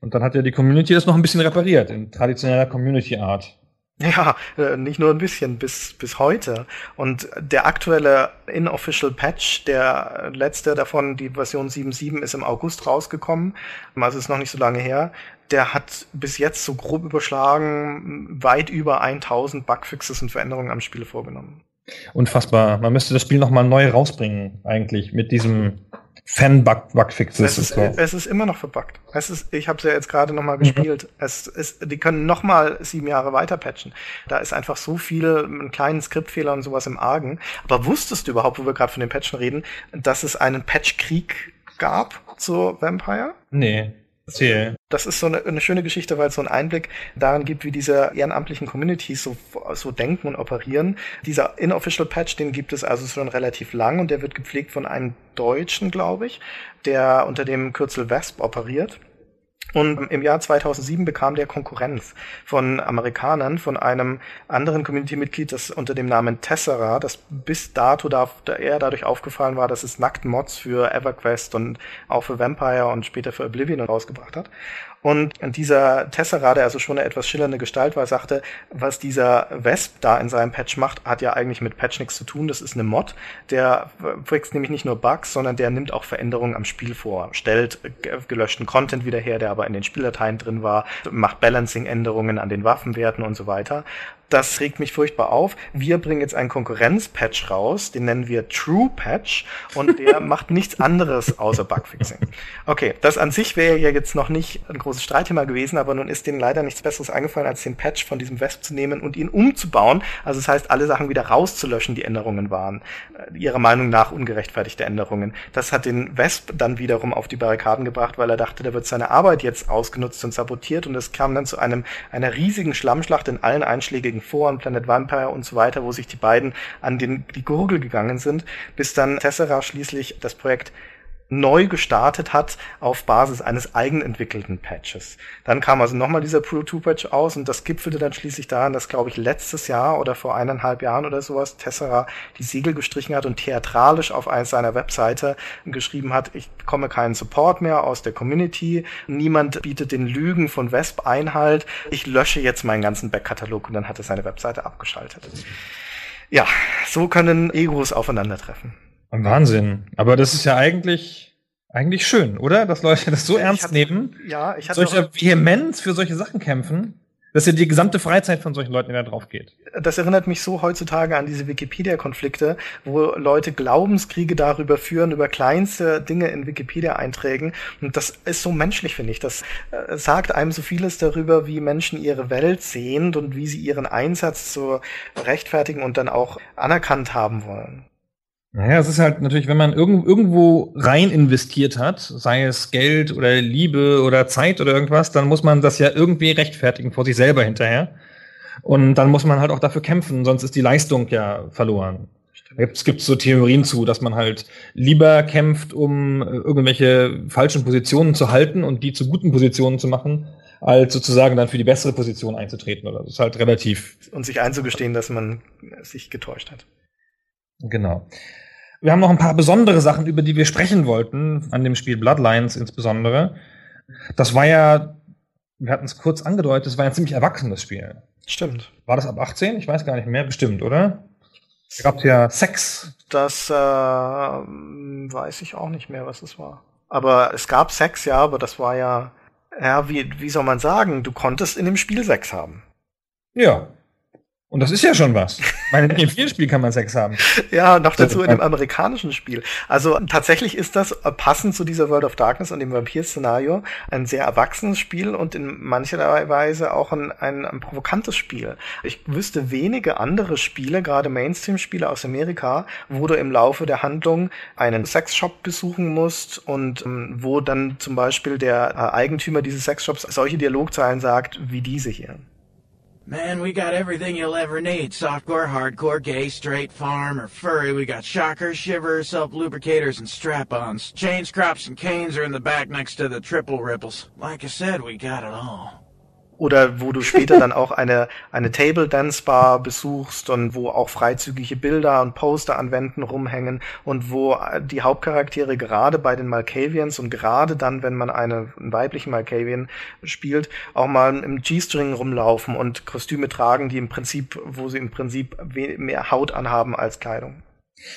Speaker 4: Und dann hat ja die Community das noch ein bisschen repariert, in traditioneller Community-Art.
Speaker 3: Ja, äh, nicht nur ein bisschen, bis, bis heute. Und der aktuelle Inofficial Patch, der letzte davon, die Version 7.7, ist im August rausgekommen. Also ist noch nicht so lange her. Der hat bis jetzt so grob überschlagen weit über 1000 Bugfixes und Veränderungen am Spiel vorgenommen.
Speaker 4: Unfassbar. Man müsste das Spiel nochmal neu rausbringen, eigentlich, mit diesem Fan-Bugfixes.
Speaker 3: Es, ist, es ist immer noch verbuggt. Es ist, ich habe es ja jetzt gerade noch mal mhm. gespielt. Es ist, die können noch mal sieben Jahre weiter patchen. Da ist einfach so viel, einen kleinen Skriptfehler und sowas im Argen. Aber wusstest du überhaupt, wo wir gerade von den Patchen reden, dass es einen Patchkrieg gab zu Vampire?
Speaker 4: Nee. Erzähl.
Speaker 3: Das ist so eine, eine, schöne Geschichte, weil es so einen Einblick daran gibt, wie diese ehrenamtlichen Communities so, so denken und operieren. Dieser Inofficial Patch, den gibt es also schon relativ lang und der wird gepflegt von einem Deutschen, glaube ich, der unter dem Kürzel VESP operiert. Und im Jahr 2007 bekam der Konkurrenz von Amerikanern, von einem anderen Community-Mitglied, das unter dem Namen Tessera, das bis dato da, eher dadurch aufgefallen war, dass es nackt Mods für EverQuest und auch für Vampire und später für Oblivion rausgebracht hat. Und dieser Tessera, der also schon eine etwas schillernde Gestalt war, sagte, was dieser Wesp da in seinem Patch macht, hat ja eigentlich mit Patch nichts zu tun. Das ist eine Mod. Der fixt nämlich nicht nur Bugs, sondern der nimmt auch Veränderungen am Spiel vor. Stellt gelöschten Content wieder her, der aber in den Spieldateien drin war, macht Balancing-Änderungen an den Waffenwerten und so weiter. Das regt mich furchtbar auf. Wir bringen jetzt einen Konkurrenz-Patch raus, den nennen wir True Patch und der macht nichts anderes außer Bugfixing. Okay, das an sich wäre ja jetzt noch nicht ein großes Streitthema gewesen, aber nun ist denen leider nichts Besseres eingefallen, als den Patch von diesem Wesp zu nehmen und ihn umzubauen. Also das heißt, alle Sachen wieder rauszulöschen, die Änderungen waren. Äh, ihrer Meinung nach ungerechtfertigte Änderungen. Das hat den Wesp dann wiederum auf die Barrikaden gebracht, weil er dachte, der wird seine Arbeit jetzt ausgenutzt und sabotiert und es kam dann zu einem einer riesigen Schlammschlacht in allen einschlägigen Foren, Planet Vampire und so weiter, wo sich die beiden an den, die Gurgel gegangen sind, bis dann Tessera schließlich das Projekt neu gestartet hat auf Basis eines eigenentwickelten Patches. Dann kam also nochmal dieser Pro 2 Patch aus und das gipfelte dann schließlich daran, dass, glaube ich, letztes Jahr oder vor eineinhalb Jahren oder sowas Tessera die Segel gestrichen hat und theatralisch auf seiner Webseite geschrieben hat, ich bekomme keinen Support mehr aus der Community, niemand bietet den Lügen von Wesp Einhalt, ich lösche jetzt meinen ganzen Backkatalog und dann hat er seine Webseite abgeschaltet. Ja, so können Egos aufeinandertreffen.
Speaker 4: Ein Wahnsinn. Aber das ist ja eigentlich, eigentlich schön, oder? Dass Leute das so ernst
Speaker 3: hatte,
Speaker 4: nehmen.
Speaker 3: Ja, ich hatte
Speaker 4: solche Vehemenz für solche Sachen kämpfen. Dass ja die gesamte Freizeit von solchen Leuten, die da drauf geht.
Speaker 3: Das erinnert mich so heutzutage an diese Wikipedia-Konflikte, wo Leute Glaubenskriege darüber führen, über kleinste Dinge in Wikipedia-Einträgen. Und das ist so menschlich, finde ich. Das äh, sagt einem so vieles darüber, wie Menschen ihre Welt sehen und wie sie ihren Einsatz zu rechtfertigen und dann auch anerkannt haben wollen.
Speaker 4: Naja, es ist halt natürlich, wenn man irgend, irgendwo rein investiert hat, sei es Geld oder Liebe oder Zeit oder irgendwas, dann muss man das ja irgendwie rechtfertigen vor sich selber hinterher. Und dann muss man halt auch dafür kämpfen, sonst ist die Leistung ja verloren. Es gibt so Theorien zu, dass man halt lieber kämpft, um äh, irgendwelche falschen Positionen zu halten und die zu guten Positionen zu machen, als sozusagen dann für die bessere Position einzutreten. Oder das ist halt relativ.
Speaker 3: Und sich einzugestehen, dass man sich getäuscht hat.
Speaker 4: Genau. Wir haben noch ein paar besondere Sachen, über die wir sprechen wollten, an dem Spiel Bloodlines insbesondere. Das war ja, wir hatten es kurz angedeutet, das war ja ein ziemlich erwachsenes Spiel.
Speaker 3: Stimmt.
Speaker 4: War das ab 18? Ich weiß gar nicht mehr, bestimmt, oder? Da gab es ja Sex.
Speaker 3: Das äh, weiß ich auch nicht mehr, was es war. Aber es gab Sex, ja, aber das war ja, ja, wie, wie soll man sagen, du konntest in dem Spiel Sex haben.
Speaker 4: Ja, und das ist ja schon was. Meine, in vielen Spielen kann man Sex haben.
Speaker 3: Ja, noch dazu in dem amerikanischen Spiel. Also tatsächlich ist das äh, passend zu dieser World of Darkness und dem Vampir-Szenario ein sehr erwachsenes Spiel und in mancher Weise auch ein, ein, ein provokantes Spiel. Ich wüsste wenige andere Spiele, gerade Mainstream-Spiele aus Amerika, wo du im Laufe der Handlung einen Sexshop besuchen musst und ähm, wo dann zum Beispiel der äh, Eigentümer dieses Sexshops solche Dialogzeilen sagt, wie diese hier.
Speaker 9: Man, we got everything you'll ever need. Softcore, hardcore, gay, straight, farm, or furry. We got shockers, shivers, self-lubricators, and strap-ons. Chains, crops, and canes are in the back next to the triple ripples. Like I said, we got it all.
Speaker 3: Oder wo du später dann auch eine, eine Table Dance Bar besuchst und wo auch freizügige Bilder und Poster an Wänden rumhängen und wo die Hauptcharaktere gerade bei den Malkavians und gerade dann, wenn man eine, einen weiblichen Malkavian spielt, auch mal im G-String rumlaufen und Kostüme tragen, die im Prinzip, wo sie im Prinzip mehr Haut anhaben als Kleidung.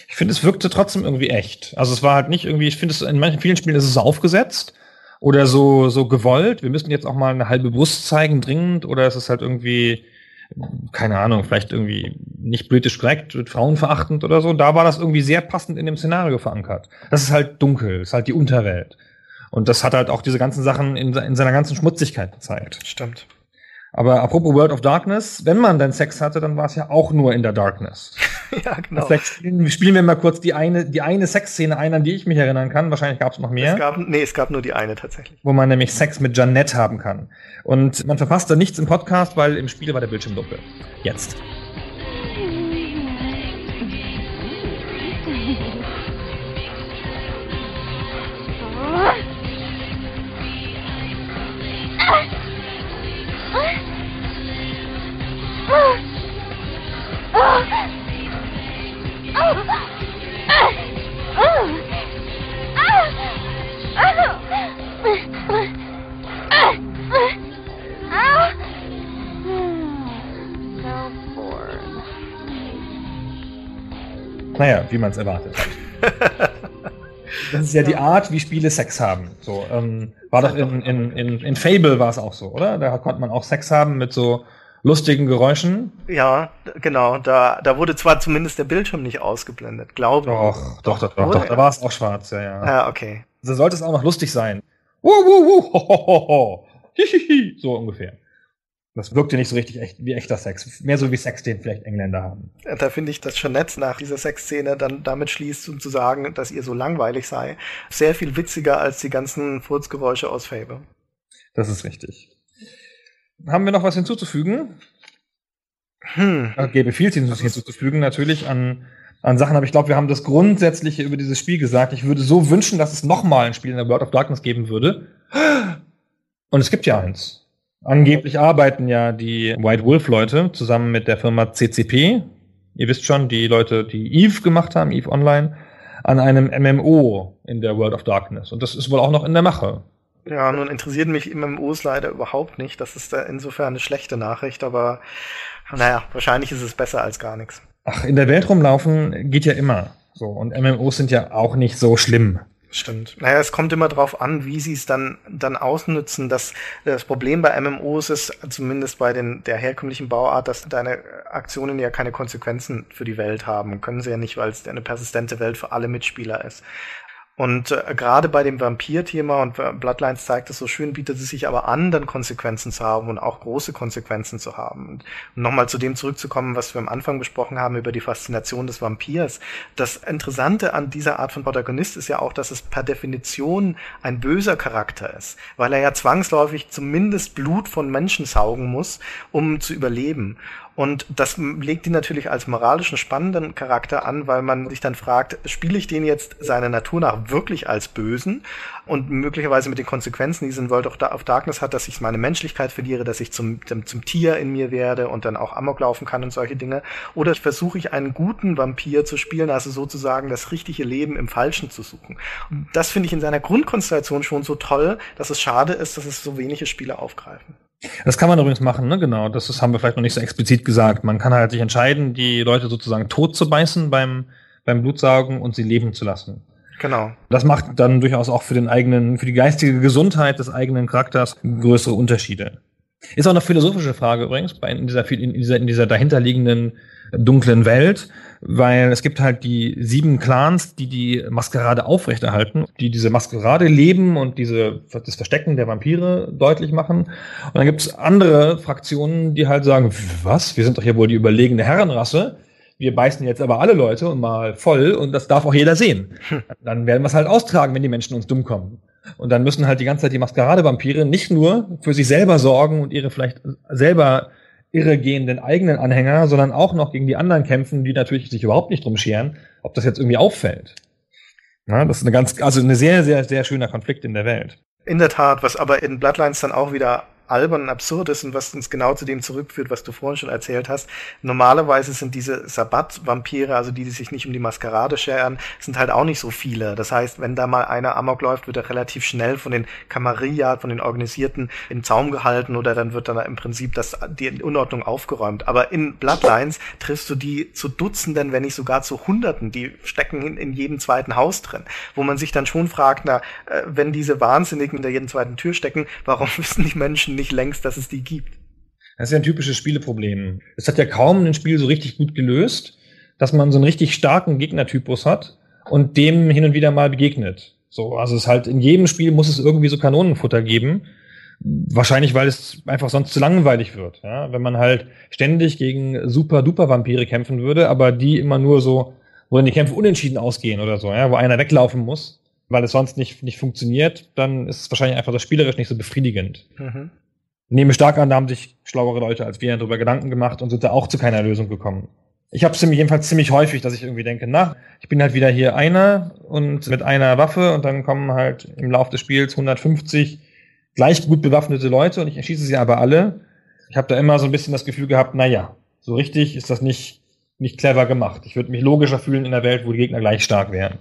Speaker 4: Ich finde, es wirkte trotzdem irgendwie echt. Also es war halt nicht irgendwie, ich finde es in manchen vielen Spielen ist es aufgesetzt oder so, so gewollt. Wir müssen jetzt auch mal eine halbe Brust zeigen, dringend, oder ist es halt irgendwie, keine Ahnung, vielleicht irgendwie nicht politisch korrekt, frauenverachtend oder so. Da war das irgendwie sehr passend in dem Szenario verankert. Das ist halt dunkel, das ist halt die Unterwelt. Und das hat halt auch diese ganzen Sachen in, in seiner ganzen Schmutzigkeit gezeigt.
Speaker 3: Stimmt.
Speaker 4: Aber apropos World of Darkness, wenn man dann Sex hatte, dann war es ja auch nur in der Darkness.
Speaker 3: ja, genau.
Speaker 4: Vielleicht spielen, wir mal kurz die eine, die eine Sexszene ein, an die ich mich erinnern kann. Wahrscheinlich gab es noch mehr.
Speaker 3: Es gab, nee, es gab nur die eine tatsächlich.
Speaker 4: Wo man nämlich Sex mit Janette haben kann. Und man verpasst da nichts im Podcast, weil im Spiel war der Bildschirm dunkel. Jetzt. Naja, wie man es erwartet. Das ist ja die Art, wie Spiele Sex haben. So, ähm, war doch in, in, in, in Fable war es auch so, oder? Da konnte man auch Sex haben mit so lustigen Geräuschen.
Speaker 3: Ja, genau. Da, da wurde zwar zumindest der Bildschirm nicht ausgeblendet, glaube ich.
Speaker 4: Doch, doch, doch, doch, doch. Da war es auch schwarz, ja, ja.
Speaker 3: Ja, okay.
Speaker 4: So sollte es auch noch lustig sein. Wuh, wuh, wuh, ho, ho, ho, ho. Hihihi, so ungefähr. Das wirkte nicht so richtig echt, wie echter Sex. Mehr so wie Sex, den vielleicht Engländer haben.
Speaker 3: Da finde ich das schon nett, nach dieser Sexszene dann damit schließt, um zu sagen, dass ihr so langweilig sei. Sehr viel witziger als die ganzen Furzgeräusche aus Fable.
Speaker 4: Das ist richtig. Haben wir noch was hinzuzufügen?
Speaker 3: Hm.
Speaker 4: Es gäbe viel hinzuzufügen, natürlich an, an Sachen, aber ich glaube, wir haben das Grundsätzliche über dieses Spiel gesagt. Ich würde so wünschen, dass es nochmal ein Spiel in der World of Darkness geben würde. Und es gibt ja eins. Angeblich arbeiten ja die White Wolf Leute zusammen mit der Firma CCP. Ihr wisst schon, die Leute, die Eve gemacht haben, Eve Online, an einem MMO in der World of Darkness. Und das ist wohl auch noch in der Mache.
Speaker 3: Ja, nun interessiert mich MMOs leider überhaupt nicht. Das ist da insofern eine schlechte Nachricht, aber naja, wahrscheinlich ist es besser als gar nichts.
Speaker 4: Ach, in der Welt rumlaufen geht ja immer. So, und MMOs sind ja auch nicht so schlimm.
Speaker 3: Stimmt. Naja, es kommt immer drauf an, wie sie es dann, dann ausnutzen. Das, das Problem bei MMOs ist, zumindest bei den, der herkömmlichen Bauart, dass deine Aktionen ja keine Konsequenzen für die Welt haben. Können sie ja nicht, weil es eine persistente Welt für alle Mitspieler ist. Und äh, gerade bei dem Vampir-Thema und Bloodlines zeigt es so schön, bietet es sich aber an, dann Konsequenzen zu haben und auch große Konsequenzen zu haben. Und um nochmal zu dem zurückzukommen, was wir am Anfang besprochen haben über die Faszination des Vampirs. Das Interessante an dieser Art von Protagonist ist ja auch, dass es per Definition ein böser Charakter ist, weil er ja zwangsläufig zumindest Blut von Menschen saugen muss, um zu überleben. Und das legt ihn natürlich als moralischen spannenden Charakter an, weil man sich dann fragt, spiele ich den jetzt seiner Natur nach wirklich als Bösen und möglicherweise mit den Konsequenzen, die es in World of Darkness hat, dass ich meine Menschlichkeit verliere, dass ich zum, zum, zum Tier in mir werde und dann auch Amok laufen kann und solche Dinge. Oder versuche ich einen guten Vampir zu spielen, also sozusagen das richtige Leben im Falschen zu suchen. Und das finde ich in seiner Grundkonstellation schon so toll, dass es schade ist, dass es so wenige Spiele aufgreifen.
Speaker 4: Das kann man übrigens machen, ne? Genau. Das ist, haben wir vielleicht noch nicht so explizit gesagt. Man kann halt sich entscheiden, die Leute sozusagen tot zu beißen beim, beim Blutsaugen und sie leben zu lassen.
Speaker 3: Genau.
Speaker 4: Das macht dann durchaus auch für den eigenen, für die geistige Gesundheit des eigenen Charakters größere Unterschiede. Ist auch eine philosophische Frage übrigens, bei in dieser, in dieser, in dieser dahinterliegenden dunklen Welt, weil es gibt halt die sieben Clans, die die Maskerade aufrechterhalten, die diese Maskerade leben und diese, das Verstecken der Vampire deutlich machen. Und dann gibt es andere Fraktionen, die halt sagen, was, wir sind doch hier wohl die überlegene Herrenrasse, wir beißen jetzt aber alle Leute und mal voll und das darf auch jeder sehen. Dann werden wir es halt austragen, wenn die Menschen uns dumm kommen. Und dann müssen halt die ganze Zeit die Maskerade-Vampire nicht nur für sich selber sorgen und ihre vielleicht selber irregehenden eigenen Anhänger, sondern auch noch gegen die anderen kämpfen, die natürlich sich überhaupt nicht drum scheren, ob das jetzt irgendwie auffällt. Ja, das ist eine ganz, also eine sehr, sehr, sehr schöner Konflikt in der Welt.
Speaker 3: In der Tat, was aber in Bloodlines dann auch wieder albern und absurd ist und was uns genau zu dem zurückführt, was du vorhin schon erzählt hast. Normalerweise sind diese Sabbat-Vampire, also die, die sich nicht um die Maskerade scheren, sind halt auch nicht so viele. Das heißt, wenn da mal einer Amok läuft, wird er relativ schnell von den Kamarilla, von den Organisierten im Zaum gehalten oder dann wird dann im Prinzip das, die Unordnung aufgeräumt. Aber in Bloodlines triffst du die zu Dutzenden, wenn nicht sogar zu Hunderten, die stecken in, in jedem zweiten Haus drin, wo man sich dann schon fragt, na, äh, wenn diese Wahnsinnigen in der jeden zweiten Tür stecken, warum wissen die Menschen nicht längst, dass es die gibt.
Speaker 4: Das ist ja ein typisches Spieleproblem. Es hat ja kaum ein Spiel so richtig gut gelöst, dass man so einen richtig starken Gegnertypus hat und dem hin und wieder mal begegnet. So, also es halt in jedem Spiel muss es irgendwie so Kanonenfutter geben. Wahrscheinlich, weil es einfach sonst zu langweilig wird. Ja? Wenn man halt ständig gegen super duper Vampire kämpfen würde, aber die immer nur so, wo dann die Kämpfe unentschieden ausgehen oder so, ja? wo einer weglaufen muss, weil es sonst nicht, nicht funktioniert, dann ist es wahrscheinlich einfach das spielerisch nicht so befriedigend. Mhm. Nehme stark an, da haben sich schlauere Leute als wir darüber Gedanken gemacht und sind da auch zu keiner Lösung gekommen. Ich habe es jedenfalls ziemlich häufig, dass ich irgendwie denke, na, ich bin halt wieder hier einer und mit einer Waffe und dann kommen halt im Laufe des Spiels 150 gleich gut bewaffnete Leute und ich erschieße sie aber alle. Ich habe da immer so ein bisschen das Gefühl gehabt, na ja, so richtig ist das nicht nicht clever gemacht. Ich würde mich logischer fühlen in der Welt, wo die Gegner gleich stark wären.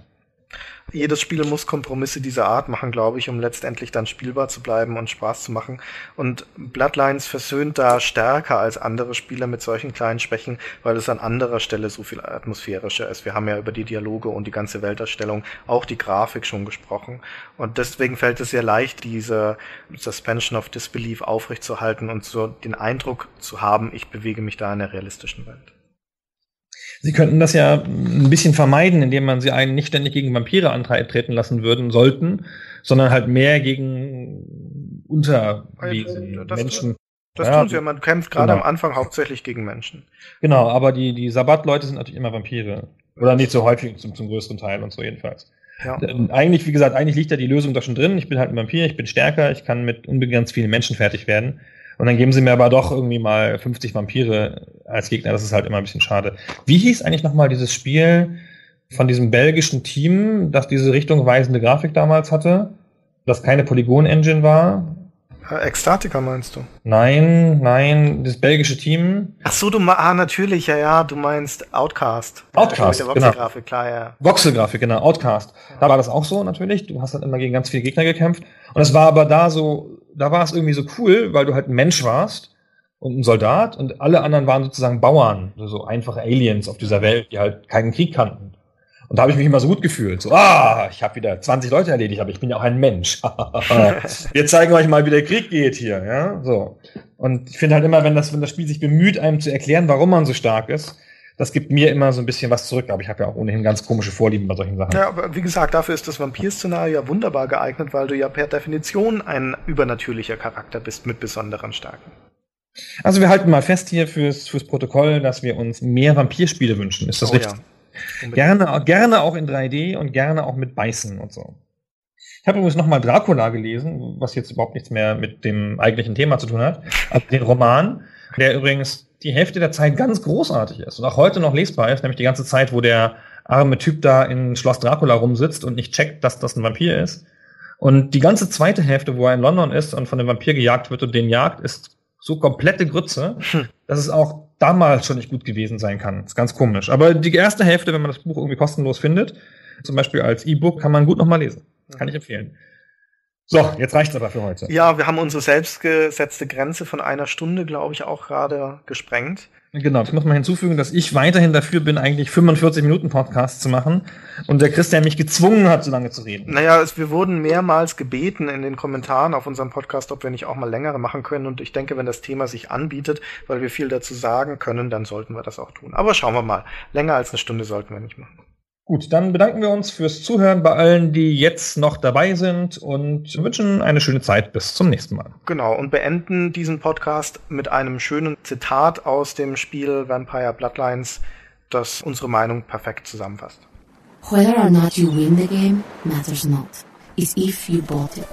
Speaker 3: Jedes Spiel muss Kompromisse dieser Art machen, glaube ich, um letztendlich dann spielbar zu bleiben und Spaß zu machen. Und Bloodlines versöhnt da stärker als andere Spiele mit solchen kleinen Schwächen, weil es an anderer Stelle so viel atmosphärischer ist. Wir haben ja über die Dialoge und die ganze Welterstellung, auch die Grafik schon gesprochen. Und deswegen fällt es sehr leicht, diese Suspension of Disbelief aufrechtzuerhalten und so den Eindruck zu haben, ich bewege mich da in der realistischen Welt.
Speaker 4: Sie könnten das ja ein bisschen vermeiden, indem man sie einen nicht ständig gegen Vampire antreten lassen würden sollten, sondern halt mehr gegen Unterwesen,
Speaker 3: das,
Speaker 4: Menschen.
Speaker 3: Das
Speaker 4: Ja,
Speaker 3: tun sie ja, man kämpft gerade
Speaker 4: genau.
Speaker 3: am Anfang hauptsächlich gegen Menschen.
Speaker 4: Genau, aber die, die Sabbat-Leute sind natürlich immer Vampire. Oder nicht so häufig, zum, zum größten Teil und so jedenfalls.
Speaker 3: Ja.
Speaker 4: Ähm, Eigentlich, wie gesagt, eigentlich liegt da die Lösung doch schon drin. Ich bin halt ein Vampir, ich bin stärker, ich kann mit unbegrenzt vielen Menschen fertig werden. Und dann geben sie mir aber doch irgendwie mal 50 Vampire als Gegner. Das ist halt immer ein bisschen schade. Wie hieß eigentlich nochmal dieses Spiel von diesem belgischen Team, das diese richtungweisende Grafik damals hatte? Das keine Polygon-Engine war?
Speaker 3: Ekstatika meinst du?
Speaker 4: Nein, nein, das belgische Team.
Speaker 3: Ach so, du ah, natürlich, ja, ja, du meinst Outcast.
Speaker 4: Outcast,
Speaker 3: Mit der
Speaker 4: genau.
Speaker 3: Voxelgrafik, klar, ja.
Speaker 4: Voxel-Grafik, genau, Outcast. Da war das auch so natürlich. Du hast halt immer gegen ganz viele Gegner gekämpft. Und es war aber da so, da war es irgendwie so cool, weil du halt ein Mensch warst und ein Soldat und alle anderen waren sozusagen Bauern, also so einfache Aliens auf dieser Welt, die halt keinen Krieg kannten. Und da habe ich mich immer so gut gefühlt. So, ah, ich habe wieder 20 Leute erledigt, aber ich bin ja auch ein Mensch. Wir zeigen euch mal, wie der Krieg geht hier, ja, so. Und ich finde halt immer, wenn das, wenn das Spiel sich bemüht, einem zu erklären, warum man so stark ist, das gibt mir immer so ein bisschen was zurück. Aber ich habe ja auch ohnehin ganz komische Vorlieben bei solchen Sachen.
Speaker 3: Ja, aber wie gesagt, dafür ist das Vampir-Szenario ja wunderbar geeignet, weil du ja per Definition ein übernatürlicher Charakter bist mit besonderen Stärken.
Speaker 4: Also wir halten mal fest hier fürs, fürs Protokoll, dass wir uns mehr Vampirspiele wünschen. Ist das
Speaker 3: Oh
Speaker 4: richtig?
Speaker 3: ja.
Speaker 4: Gerne, gerne auch in 3D und gerne auch mit Beißen und so. Ich habe übrigens nochmal Dracula gelesen, was jetzt überhaupt nichts mehr mit dem eigentlichen Thema zu tun hat. Also den Roman, der übrigens die Hälfte der Zeit ganz großartig ist und auch heute noch lesbar ist, nämlich die ganze Zeit, wo der arme Typ da in Schloss Dracula rumsitzt und nicht checkt, dass das ein Vampir ist. Und die ganze zweite Hälfte, wo er in London ist und von dem Vampir gejagt wird und den jagt, ist so komplette Grütze, dass es auch damals schon nicht gut gewesen sein kann. ist ganz komisch. Aber die erste Hälfte, wenn man das Buch irgendwie kostenlos findet, zum Beispiel als E-Book, kann man gut nochmal lesen. Kann ich empfehlen. So, jetzt reicht's aber für heute.
Speaker 3: Ja, wir haben unsere selbstgesetzte Grenze von einer Stunde, glaube ich, auch gerade gesprengt.
Speaker 4: Genau, ich muss mal hinzufügen, dass ich weiterhin dafür bin, eigentlich 45 Minuten Podcast zu machen und der Christian mich gezwungen hat, so lange zu reden.
Speaker 3: Naja, es, wir wurden mehrmals gebeten in den Kommentaren auf unserem Podcast, ob wir nicht auch mal längere machen können. Und ich denke, wenn das Thema sich anbietet, weil wir viel dazu sagen können, dann sollten wir das auch tun. Aber schauen wir mal. Länger als eine Stunde sollten wir nicht machen.
Speaker 4: Gut, dann bedanken wir uns fürs Zuhören bei allen, die jetzt noch dabei sind und wünschen eine schöne Zeit. Bis zum nächsten Mal.
Speaker 3: Genau, und beenden diesen Podcast mit einem schönen Zitat aus dem Spiel Vampire Bloodlines, das unsere Meinung perfekt zusammenfasst.
Speaker 10: Whether or not you win the game matters not. It's if you bought it.